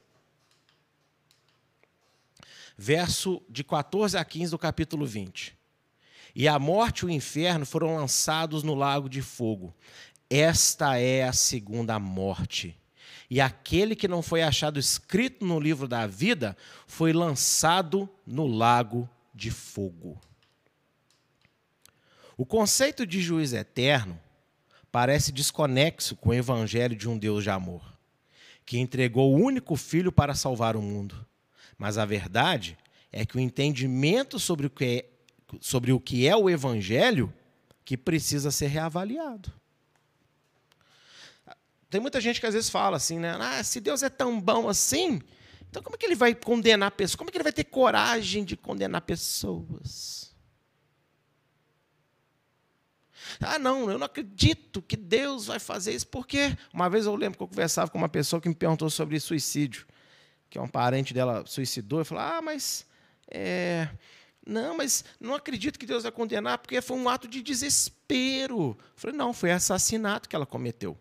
Speaker 1: Verso de 14 a 15 do capítulo 20. E a morte e o inferno foram lançados no lago de fogo. Esta é a segunda morte. E aquele que não foi achado escrito no livro da vida foi lançado no lago de fogo. O conceito de juiz eterno parece desconexo com o evangelho de um Deus de amor, que entregou o único filho para salvar o mundo. Mas a verdade é que o entendimento sobre o que é, sobre o, que é o evangelho que precisa ser reavaliado. Tem muita gente que às vezes fala assim, né? Ah, se Deus é tão bom assim, então como é que ele vai condenar pessoas? Como é que ele vai ter coragem de condenar pessoas? Ah, não, eu não acredito que Deus vai fazer isso, porque uma vez eu lembro que eu conversava com uma pessoa que me perguntou sobre suicídio, que é um parente dela suicidou, eu falei, ah, mas. É, não, mas não acredito que Deus vai condenar, porque foi um ato de desespero. Eu falei, não, foi assassinato que ela cometeu.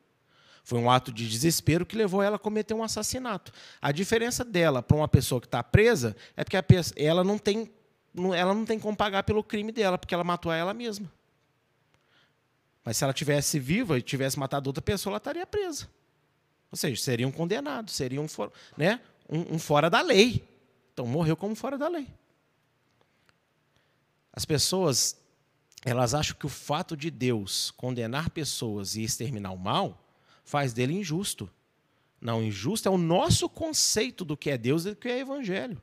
Speaker 1: Foi um ato de desespero que levou ela a cometer um assassinato. A diferença dela para uma pessoa que está presa é porque pessoa, ela não tem ela não tem como pagar pelo crime dela, porque ela matou ela mesma. Mas se ela tivesse viva e tivesse matado outra pessoa, ela estaria presa. Ou seja, seria um condenado, seria um, né, um, um fora da lei. Então morreu como fora da lei. As pessoas, elas acham que o fato de Deus condenar pessoas e exterminar o mal faz dele injusto. Não, injusto é o nosso conceito do que é Deus e do que é Evangelho.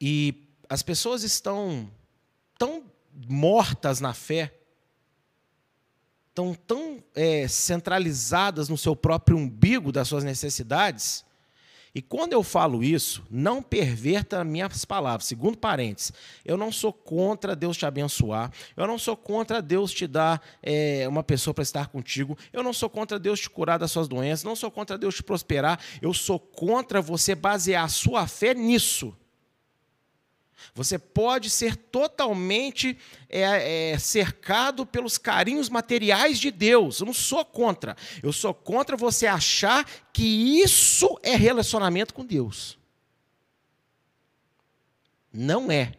Speaker 1: E as pessoas estão tão mortas na fé, estão tão é, centralizadas no seu próprio umbigo das suas necessidades. E quando eu falo isso, não perverta minhas palavras. Segundo parênteses, eu não sou contra Deus te abençoar, eu não sou contra Deus te dar é, uma pessoa para estar contigo, eu não sou contra Deus te curar das suas doenças, não sou contra Deus te prosperar, eu sou contra você basear a sua fé nisso. Você pode ser totalmente é, é, cercado pelos carinhos materiais de Deus. Eu não sou contra. Eu sou contra você achar que isso é relacionamento com Deus. Não é.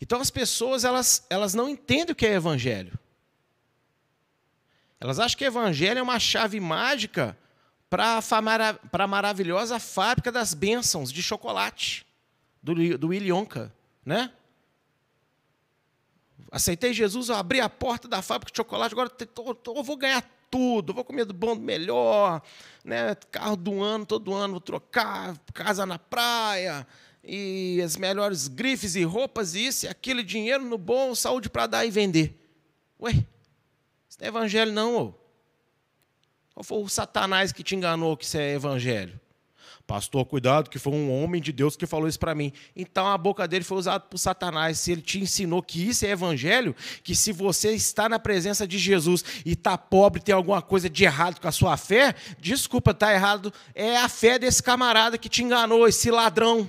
Speaker 1: Então as pessoas elas, elas não entendem o que é evangelho. Elas acham que evangelho é uma chave mágica para a maravilhosa fábrica das bênçãos de chocolate do, do Willy Wonka, né? Aceitei Jesus, eu abri a porta da fábrica de chocolate, agora eu vou ganhar tudo, vou comer do bom, do melhor, né? carro do ano, todo ano vou trocar, casa na praia, e as melhores grifes e roupas, e isso e aquilo, dinheiro no bom, saúde para dar e vender. Ué, isso não é evangelho não, ô. Qual foi o Satanás que te enganou que isso é evangelho? Pastor, cuidado, que foi um homem de Deus que falou isso para mim. Então a boca dele foi usada por Satanás. Se ele te ensinou que isso é evangelho, que se você está na presença de Jesus e está pobre, tem alguma coisa de errado com a sua fé, desculpa, está errado. É a fé desse camarada que te enganou, esse ladrão.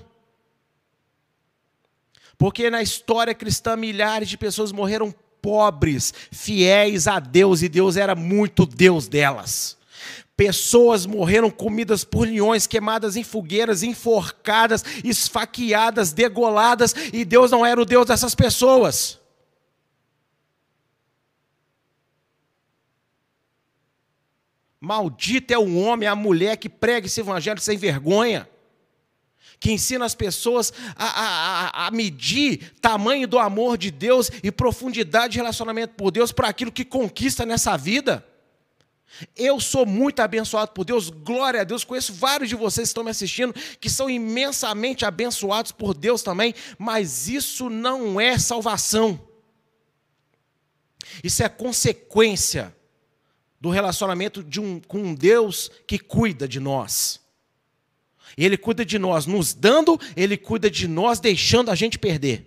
Speaker 1: Porque na história cristã, milhares de pessoas morreram pobres, fiéis a Deus, e Deus era muito Deus delas. Pessoas morreram comidas por leões, queimadas em fogueiras, enforcadas, esfaqueadas, degoladas, e Deus não era o Deus dessas pessoas. Maldito é o homem, a mulher que prega esse evangelho sem vergonha, que ensina as pessoas a, a, a, medir tamanho do amor de Deus e profundidade de relacionamento por Deus para aquilo que conquista nessa vida. Eu sou muito abençoado por Deus, glória a Deus. Conheço vários de vocês que estão me assistindo que são imensamente abençoados por Deus também, mas isso não é salvação. Isso é consequência do relacionamento de um, com um Deus que cuida de nós. Ele cuida de nós nos dando, ele cuida de nós deixando a gente perder.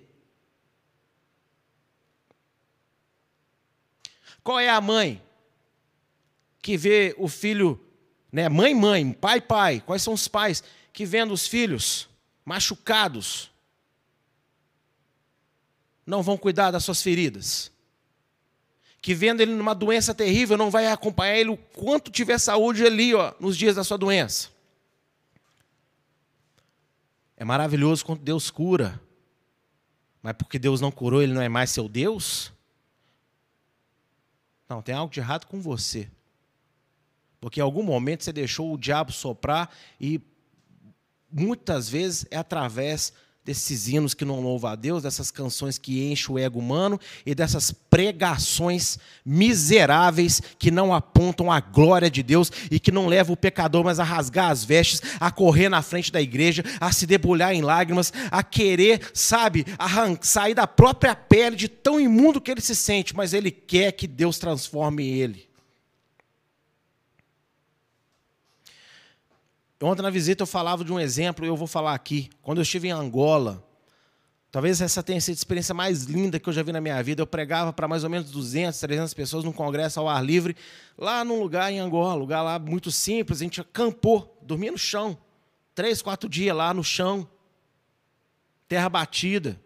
Speaker 1: Qual é a mãe que vê o filho, né, mãe, mãe, pai, pai? Quais são os pais que vendo os filhos machucados não vão cuidar das suas feridas? que vendo ele numa doença terrível, não vai acompanhar ele o quanto tiver saúde ali, ó, nos dias da sua doença. É maravilhoso quando Deus cura. Mas porque Deus não curou, ele não é mais seu Deus? Não, tem algo de errado com você. Porque em algum momento você deixou o diabo soprar e muitas vezes é através desses hinos que não louvam a Deus, dessas canções que enchem o ego humano e dessas pregações miseráveis que não apontam a glória de Deus e que não levam o pecador mais a rasgar as vestes, a correr na frente da igreja, a se debulhar em lágrimas, a querer, sabe, sair da própria pele de tão imundo que ele se sente, mas ele quer que Deus transforme ele. Ontem na visita eu falava de um exemplo e eu vou falar aqui. Quando eu estive em Angola, talvez essa tenha sido a experiência mais linda que eu já vi na minha vida. Eu pregava para mais ou menos 200, 300 pessoas num congresso ao ar livre, lá num lugar em Angola, lugar lá muito simples. A gente acampou, dormia no chão, três, quatro dias lá no chão, terra batida.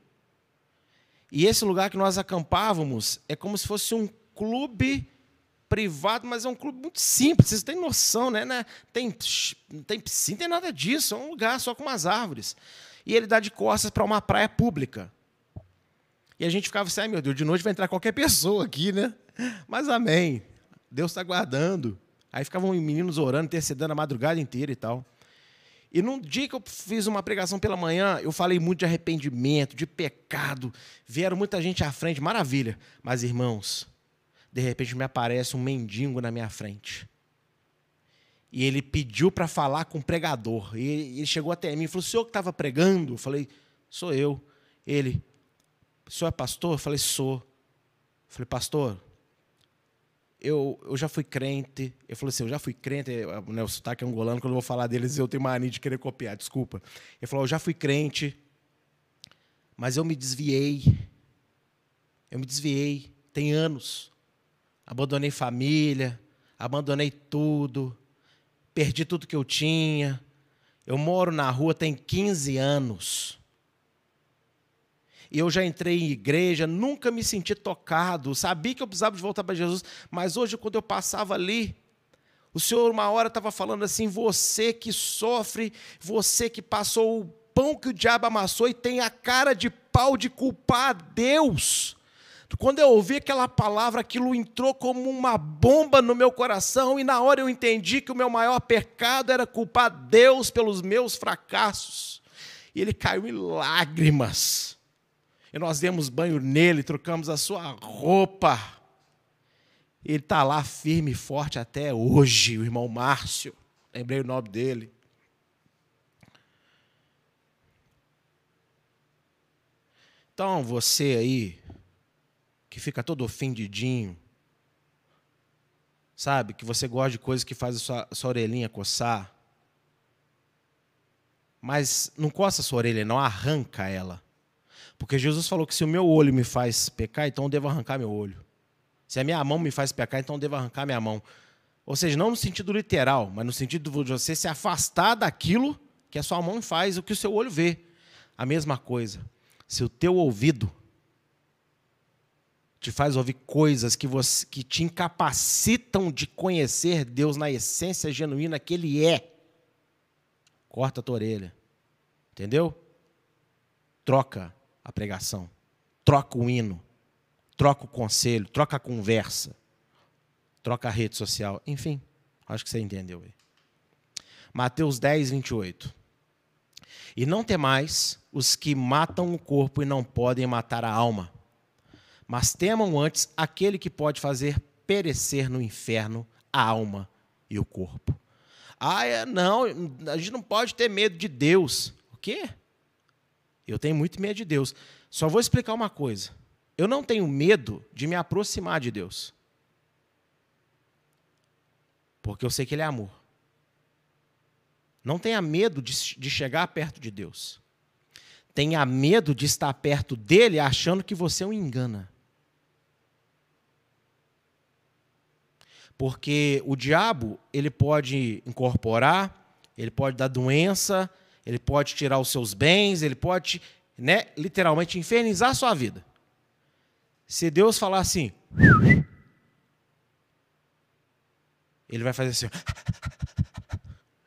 Speaker 1: E esse lugar que nós acampávamos é como se fosse um clube privado, mas é um clube muito simples, vocês têm noção, né? né? Tem, tem piscina, tem nada disso, é um lugar só com umas árvores. E ele dá de costas para uma praia pública. E a gente ficava assim, ai meu Deus, de noite vai entrar qualquer pessoa aqui, né? Mas amém, Deus está guardando. Aí ficavam meninos orando, intercedendo a madrugada inteira e tal. E num dia que eu fiz uma pregação pela manhã, eu falei muito de arrependimento, de pecado. Vieram muita gente à frente, maravilha. Mas, irmãos, de repente me aparece um mendigo na minha frente. E ele pediu para falar com o pregador. E ele chegou até mim e falou: O senhor que estava pregando? Eu falei: Sou eu. Ele: O senhor é pastor? Eu falei: Sou. Eu falei: Pastor, eu, eu já fui crente. Ele falou assim: Eu já fui crente. Né, o sotaque é angolano, quando eu vou falar deles, eu tenho mania de querer copiar, desculpa. Ele falou: Eu já fui crente, mas eu me desviei. Eu me desviei. Tem anos abandonei família, abandonei tudo, perdi tudo que eu tinha. Eu moro na rua tem 15 anos. E eu já entrei em igreja, nunca me senti tocado, sabia que eu precisava de voltar para Jesus, mas hoje, quando eu passava ali, o Senhor, uma hora, estava falando assim: você que sofre, você que passou o pão que o diabo amassou e tem a cara de pau de culpar Deus. Quando eu ouvi aquela palavra, aquilo entrou como uma bomba no meu coração, e na hora eu entendi que o meu maior pecado era culpar Deus pelos meus fracassos. E ele caiu em lágrimas. E nós demos banho nele, trocamos a sua roupa. Ele está lá firme e forte até hoje, o irmão Márcio. Lembrei o nome dele. Então, você aí, que fica todo ofendidinho, sabe? Que você gosta de coisas que fazem sua, sua orelhinha coçar. Mas não coça a sua orelha, não arranca ela. Porque Jesus falou que se o meu olho me faz pecar, então eu devo arrancar meu olho. Se a minha mão me faz pecar, então eu devo arrancar minha mão. Ou seja, não no sentido literal, mas no sentido de você se afastar daquilo que a sua mão faz, o que o seu olho vê. A mesma coisa. Se o teu ouvido te faz ouvir coisas que, você, que te incapacitam de conhecer Deus na essência genuína que Ele é, corta a tua orelha. Entendeu? Troca a pregação, troca o hino, troca o conselho, troca a conversa, troca a rede social, enfim, acho que você entendeu aí. Mateus 10, 28. E não temais os que matam o corpo e não podem matar a alma mas temam antes aquele que pode fazer perecer no inferno a alma e o corpo. Ah, é, não, a gente não pode ter medo de Deus. O quê? Eu tenho muito medo de Deus. Só vou explicar uma coisa. Eu não tenho medo de me aproximar de Deus. Porque eu sei que Ele é amor. Não tenha medo de, de chegar perto de Deus. Tenha medo de estar perto dele achando que você o engana. Porque o diabo, ele pode incorporar, ele pode dar doença, ele pode tirar os seus bens, ele pode, né, literalmente infernizar a sua vida. Se Deus falar assim, ele vai fazer assim,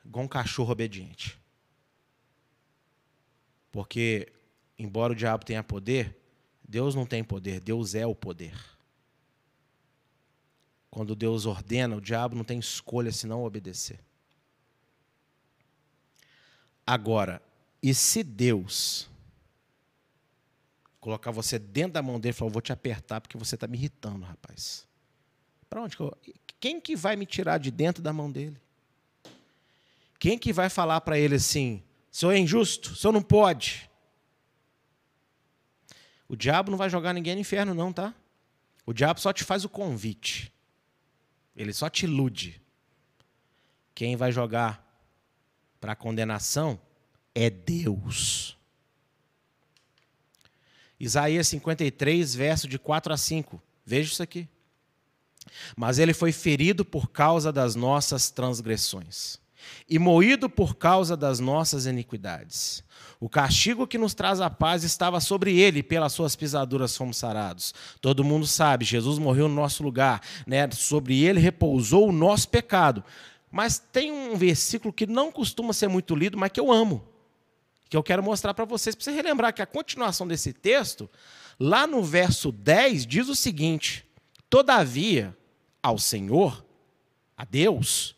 Speaker 1: igual um cachorro obediente. Porque, embora o diabo tenha poder, Deus não tem poder, Deus é o poder. Quando Deus ordena, o diabo não tem escolha senão obedecer. Agora, e se Deus colocar você dentro da mão dele e falar, vou te apertar porque você está me irritando, rapaz. Para onde que eu... Quem que vai me tirar de dentro da mão dele? Quem que vai falar para ele assim, senhor é injusto, senhor não pode? O diabo não vai jogar ninguém no inferno, não, tá? O diabo só te faz o convite. Ele só te ilude. Quem vai jogar para a condenação é Deus. Isaías 53, verso de 4 a 5. Veja isso aqui. Mas ele foi ferido por causa das nossas transgressões e moído por causa das nossas iniquidades. O castigo que nos traz a paz estava sobre ele, pelas suas pisaduras fomos sarados. Todo mundo sabe, Jesus morreu no nosso lugar, né? sobre ele repousou o nosso pecado. Mas tem um versículo que não costuma ser muito lido, mas que eu amo, que eu quero mostrar para vocês, para você relembrar que a continuação desse texto, lá no verso 10, diz o seguinte: Todavia, ao Senhor, a Deus,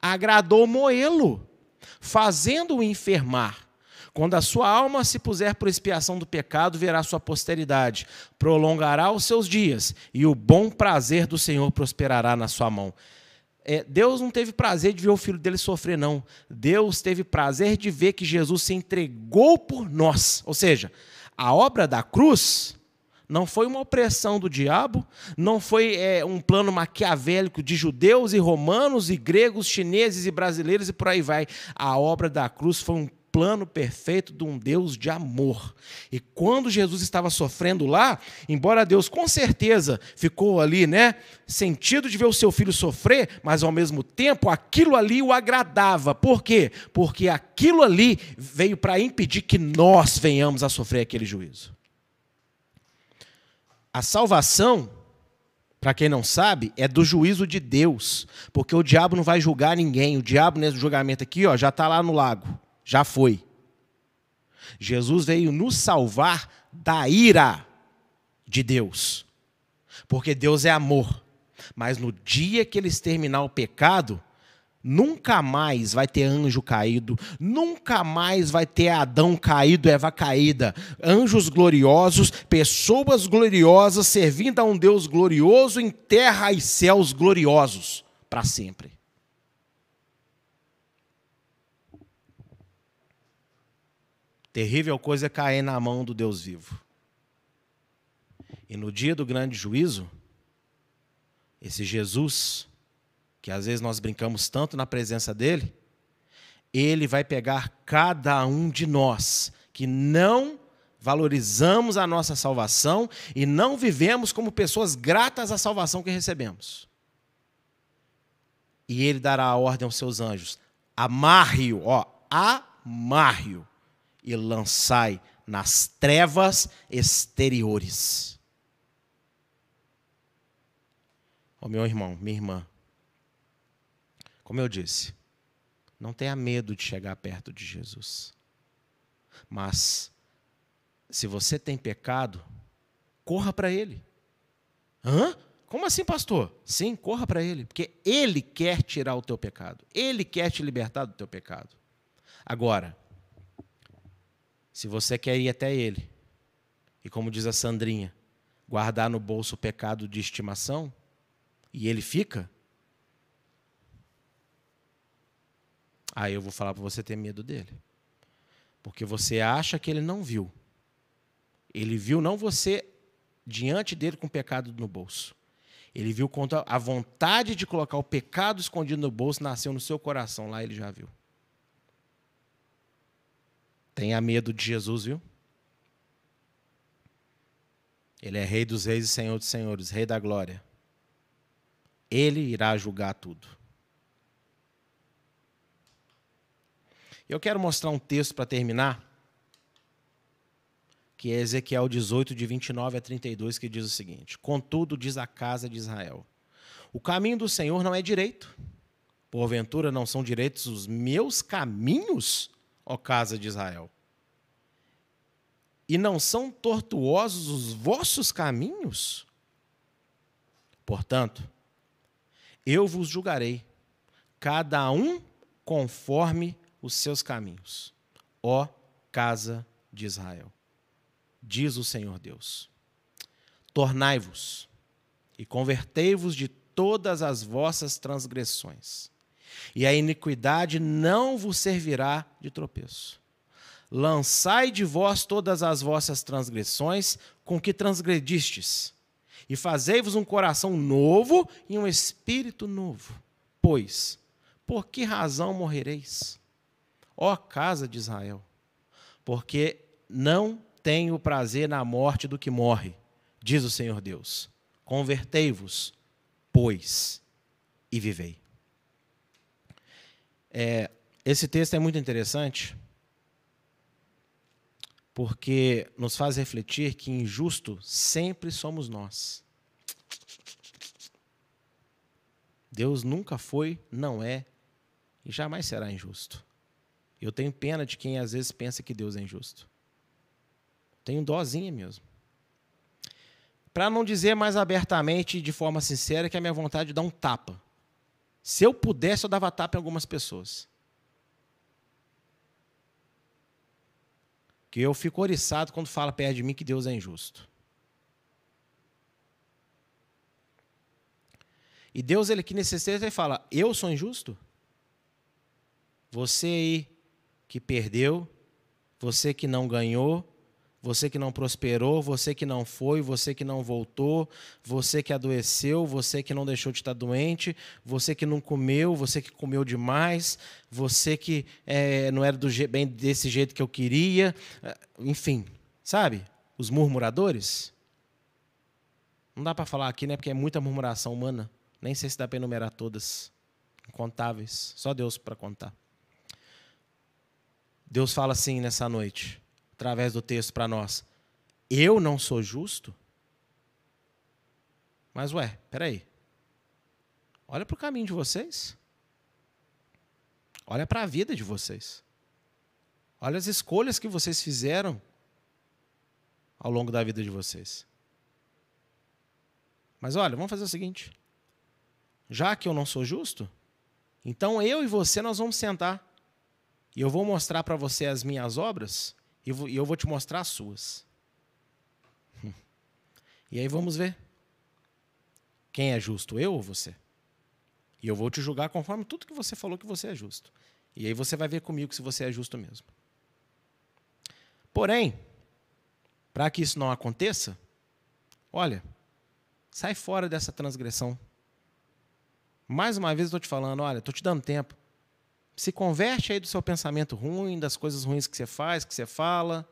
Speaker 1: agradou moê-lo, fazendo-o enfermar quando a sua alma se puser por expiação do pecado, verá sua posteridade, prolongará os seus dias, e o bom prazer do Senhor prosperará na sua mão. É, Deus não teve prazer de ver o filho dele sofrer, não. Deus teve prazer de ver que Jesus se entregou por nós. Ou seja, a obra da cruz não foi uma opressão do diabo, não foi é, um plano maquiavélico de judeus e romanos e gregos, chineses e brasileiros e por aí vai. A obra da cruz foi um plano perfeito de um Deus de amor. E quando Jesus estava sofrendo lá, embora Deus com certeza ficou ali, né, sentido de ver o seu filho sofrer, mas ao mesmo tempo aquilo ali o agradava. Por quê? Porque aquilo ali veio para impedir que nós venhamos a sofrer aquele juízo. A salvação para quem não sabe, é do juízo de Deus, porque o diabo não vai julgar ninguém. O diabo, nesse julgamento aqui, ó, já está lá no lago. Já foi. Jesus veio nos salvar da ira de Deus. Porque Deus é amor. Mas no dia que ele exterminar o pecado, nunca mais vai ter anjo caído, nunca mais vai ter Adão caído, Eva caída. Anjos gloriosos, pessoas gloriosas servindo a um Deus glorioso em terra e céus gloriosos para sempre. Terrível coisa é cair na mão do Deus vivo. E no dia do grande juízo, esse Jesus, que às vezes nós brincamos tanto na presença dele, ele vai pegar cada um de nós que não valorizamos a nossa salvação e não vivemos como pessoas gratas à salvação que recebemos. E ele dará a ordem aos seus anjos: amarre-o, ó, amarre-o e lançai nas trevas exteriores. Ô meu irmão, minha irmã, como eu disse, não tenha medo de chegar perto de Jesus. Mas, se você tem pecado, corra para Ele. Hã? Como assim, pastor? Sim, corra para Ele, porque Ele quer tirar o teu pecado. Ele quer te libertar do teu pecado. Agora, se você quer ir até Ele, e como diz a Sandrinha, guardar no bolso o pecado de estimação, e ele fica, Aí eu vou falar para você ter medo dele. Porque você acha que ele não viu. Ele viu não você diante dele com o pecado no bolso. Ele viu quando a vontade de colocar o pecado escondido no bolso nasceu no seu coração. Lá ele já viu. Tenha medo de Jesus, viu? Ele é Rei dos Reis e Senhor dos Senhores, Rei da Glória. Ele irá julgar tudo. Eu quero mostrar um texto para terminar, que é Ezequiel 18, de 29 a 32, que diz o seguinte: Contudo, diz a casa de Israel: O caminho do Senhor não é direito. Porventura não são direitos os meus caminhos, ó casa de Israel? E não são tortuosos os vossos caminhos? Portanto, eu vos julgarei, cada um conforme os seus caminhos, ó casa de Israel. Diz o Senhor Deus: Tornai-vos e convertei-vos de todas as vossas transgressões, e a iniquidade não vos servirá de tropeço. Lançai de vós todas as vossas transgressões com que transgredistes, e fazei-vos um coração novo e um espírito novo. Pois, por que razão morrereis? ó casa de Israel, porque não tenho prazer na morte do que morre, diz o Senhor Deus. Convertei-vos, pois, e vivei. É, esse texto é muito interessante, porque nos faz refletir que injusto sempre somos nós. Deus nunca foi, não é e jamais será injusto. Eu tenho pena de quem às vezes pensa que Deus é injusto. Tenho dózinha mesmo. Para não dizer mais abertamente e de forma sincera que a minha vontade é dar um tapa. Se eu pudesse, eu dava tapa em algumas pessoas. Que eu fico oriçado quando fala perto de mim que Deus é injusto. E Deus, ele que necessita, ele fala: Eu sou injusto? Você aí que perdeu, você que não ganhou, você que não prosperou, você que não foi, você que não voltou, você que adoeceu, você que não deixou de estar doente, você que não comeu, você que comeu demais, você que é, não era do bem desse jeito que eu queria, é, enfim, sabe? Os murmuradores. Não dá para falar aqui, né? Porque é muita murmuração humana. Nem sei se dá para enumerar todas, incontáveis. Só Deus para contar. Deus fala assim nessa noite, através do texto para nós: Eu não sou justo? Mas, ué, peraí. Olha para o caminho de vocês. Olha para a vida de vocês. Olha as escolhas que vocês fizeram ao longo da vida de vocês. Mas olha, vamos fazer o seguinte. Já que eu não sou justo, então eu e você nós vamos sentar e eu vou mostrar para você as minhas obras e eu vou te mostrar as suas. E aí vamos ver. Quem é justo, eu ou você? E eu vou te julgar conforme tudo que você falou que você é justo. E aí você vai ver comigo se você é justo mesmo. Porém, para que isso não aconteça, olha, sai fora dessa transgressão. Mais uma vez estou te falando, olha, estou te dando tempo. Se converte aí do seu pensamento ruim, das coisas ruins que você faz, que você fala.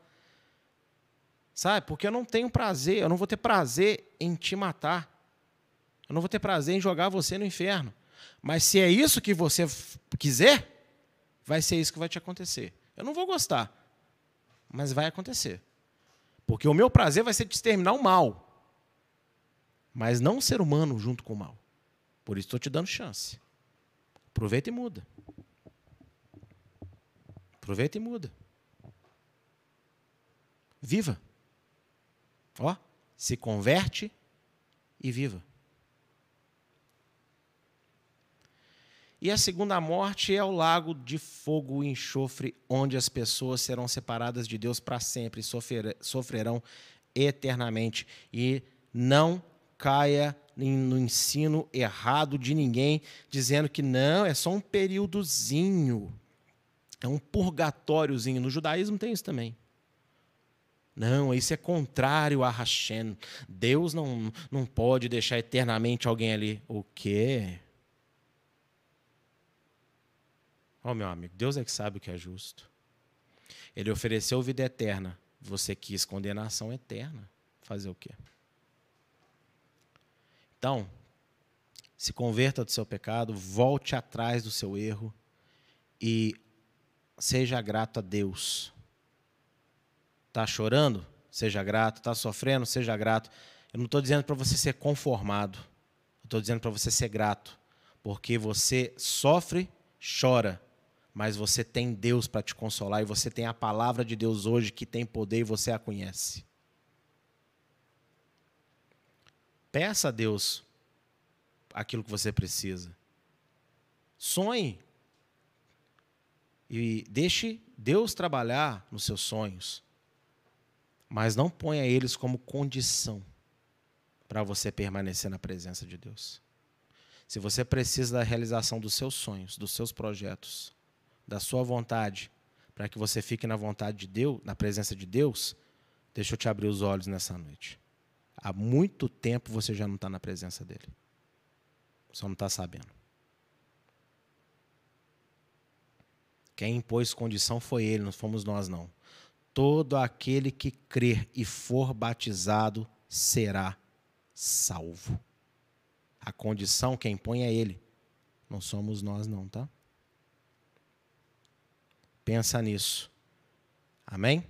Speaker 1: Sabe? Porque eu não tenho prazer, eu não vou ter prazer em te matar. Eu não vou ter prazer em jogar você no inferno. Mas se é isso que você quiser, vai ser isso que vai te acontecer. Eu não vou gostar, mas vai acontecer. Porque o meu prazer vai ser de exterminar o mal. Mas não o ser humano junto com o mal. Por isso estou te dando chance. Aproveita e muda. Aproveita e muda. Viva. Ó, se converte e viva. E a segunda morte é o lago de fogo e enxofre, onde as pessoas serão separadas de Deus para sempre sofrerão eternamente. E não caia no ensino errado de ninguém, dizendo que não, é só um períodozinho, é um purgatóriozinho. No judaísmo tem isso também. Não, isso é contrário a Hashem. Deus não, não pode deixar eternamente alguém ali. O quê? Ó, oh, meu amigo, Deus é que sabe o que é justo. Ele ofereceu vida eterna. Você quis condenação eterna. Fazer o quê? Então, se converta do seu pecado, volte atrás do seu erro e seja grato a Deus. Está chorando? Seja grato. Está sofrendo? Seja grato. Eu não estou dizendo para você ser conformado. Estou dizendo para você ser grato. Porque você sofre, chora, mas você tem Deus para te consolar e você tem a palavra de Deus hoje que tem poder e você a conhece. Peça a Deus aquilo que você precisa. Sonhe. E deixe Deus trabalhar nos seus sonhos. Mas não ponha eles como condição para você permanecer na presença de Deus. Se você precisa da realização dos seus sonhos, dos seus projetos, da sua vontade, para que você fique na vontade de Deus, na presença de Deus, deixa eu te abrir os olhos nessa noite. Há muito tempo você já não está na presença dele. Só não está sabendo. Quem impôs condição foi ele, não fomos nós, não. Todo aquele que crer e for batizado será salvo. A condição quem põe é ele. Não somos nós, não, tá? Pensa nisso. Amém?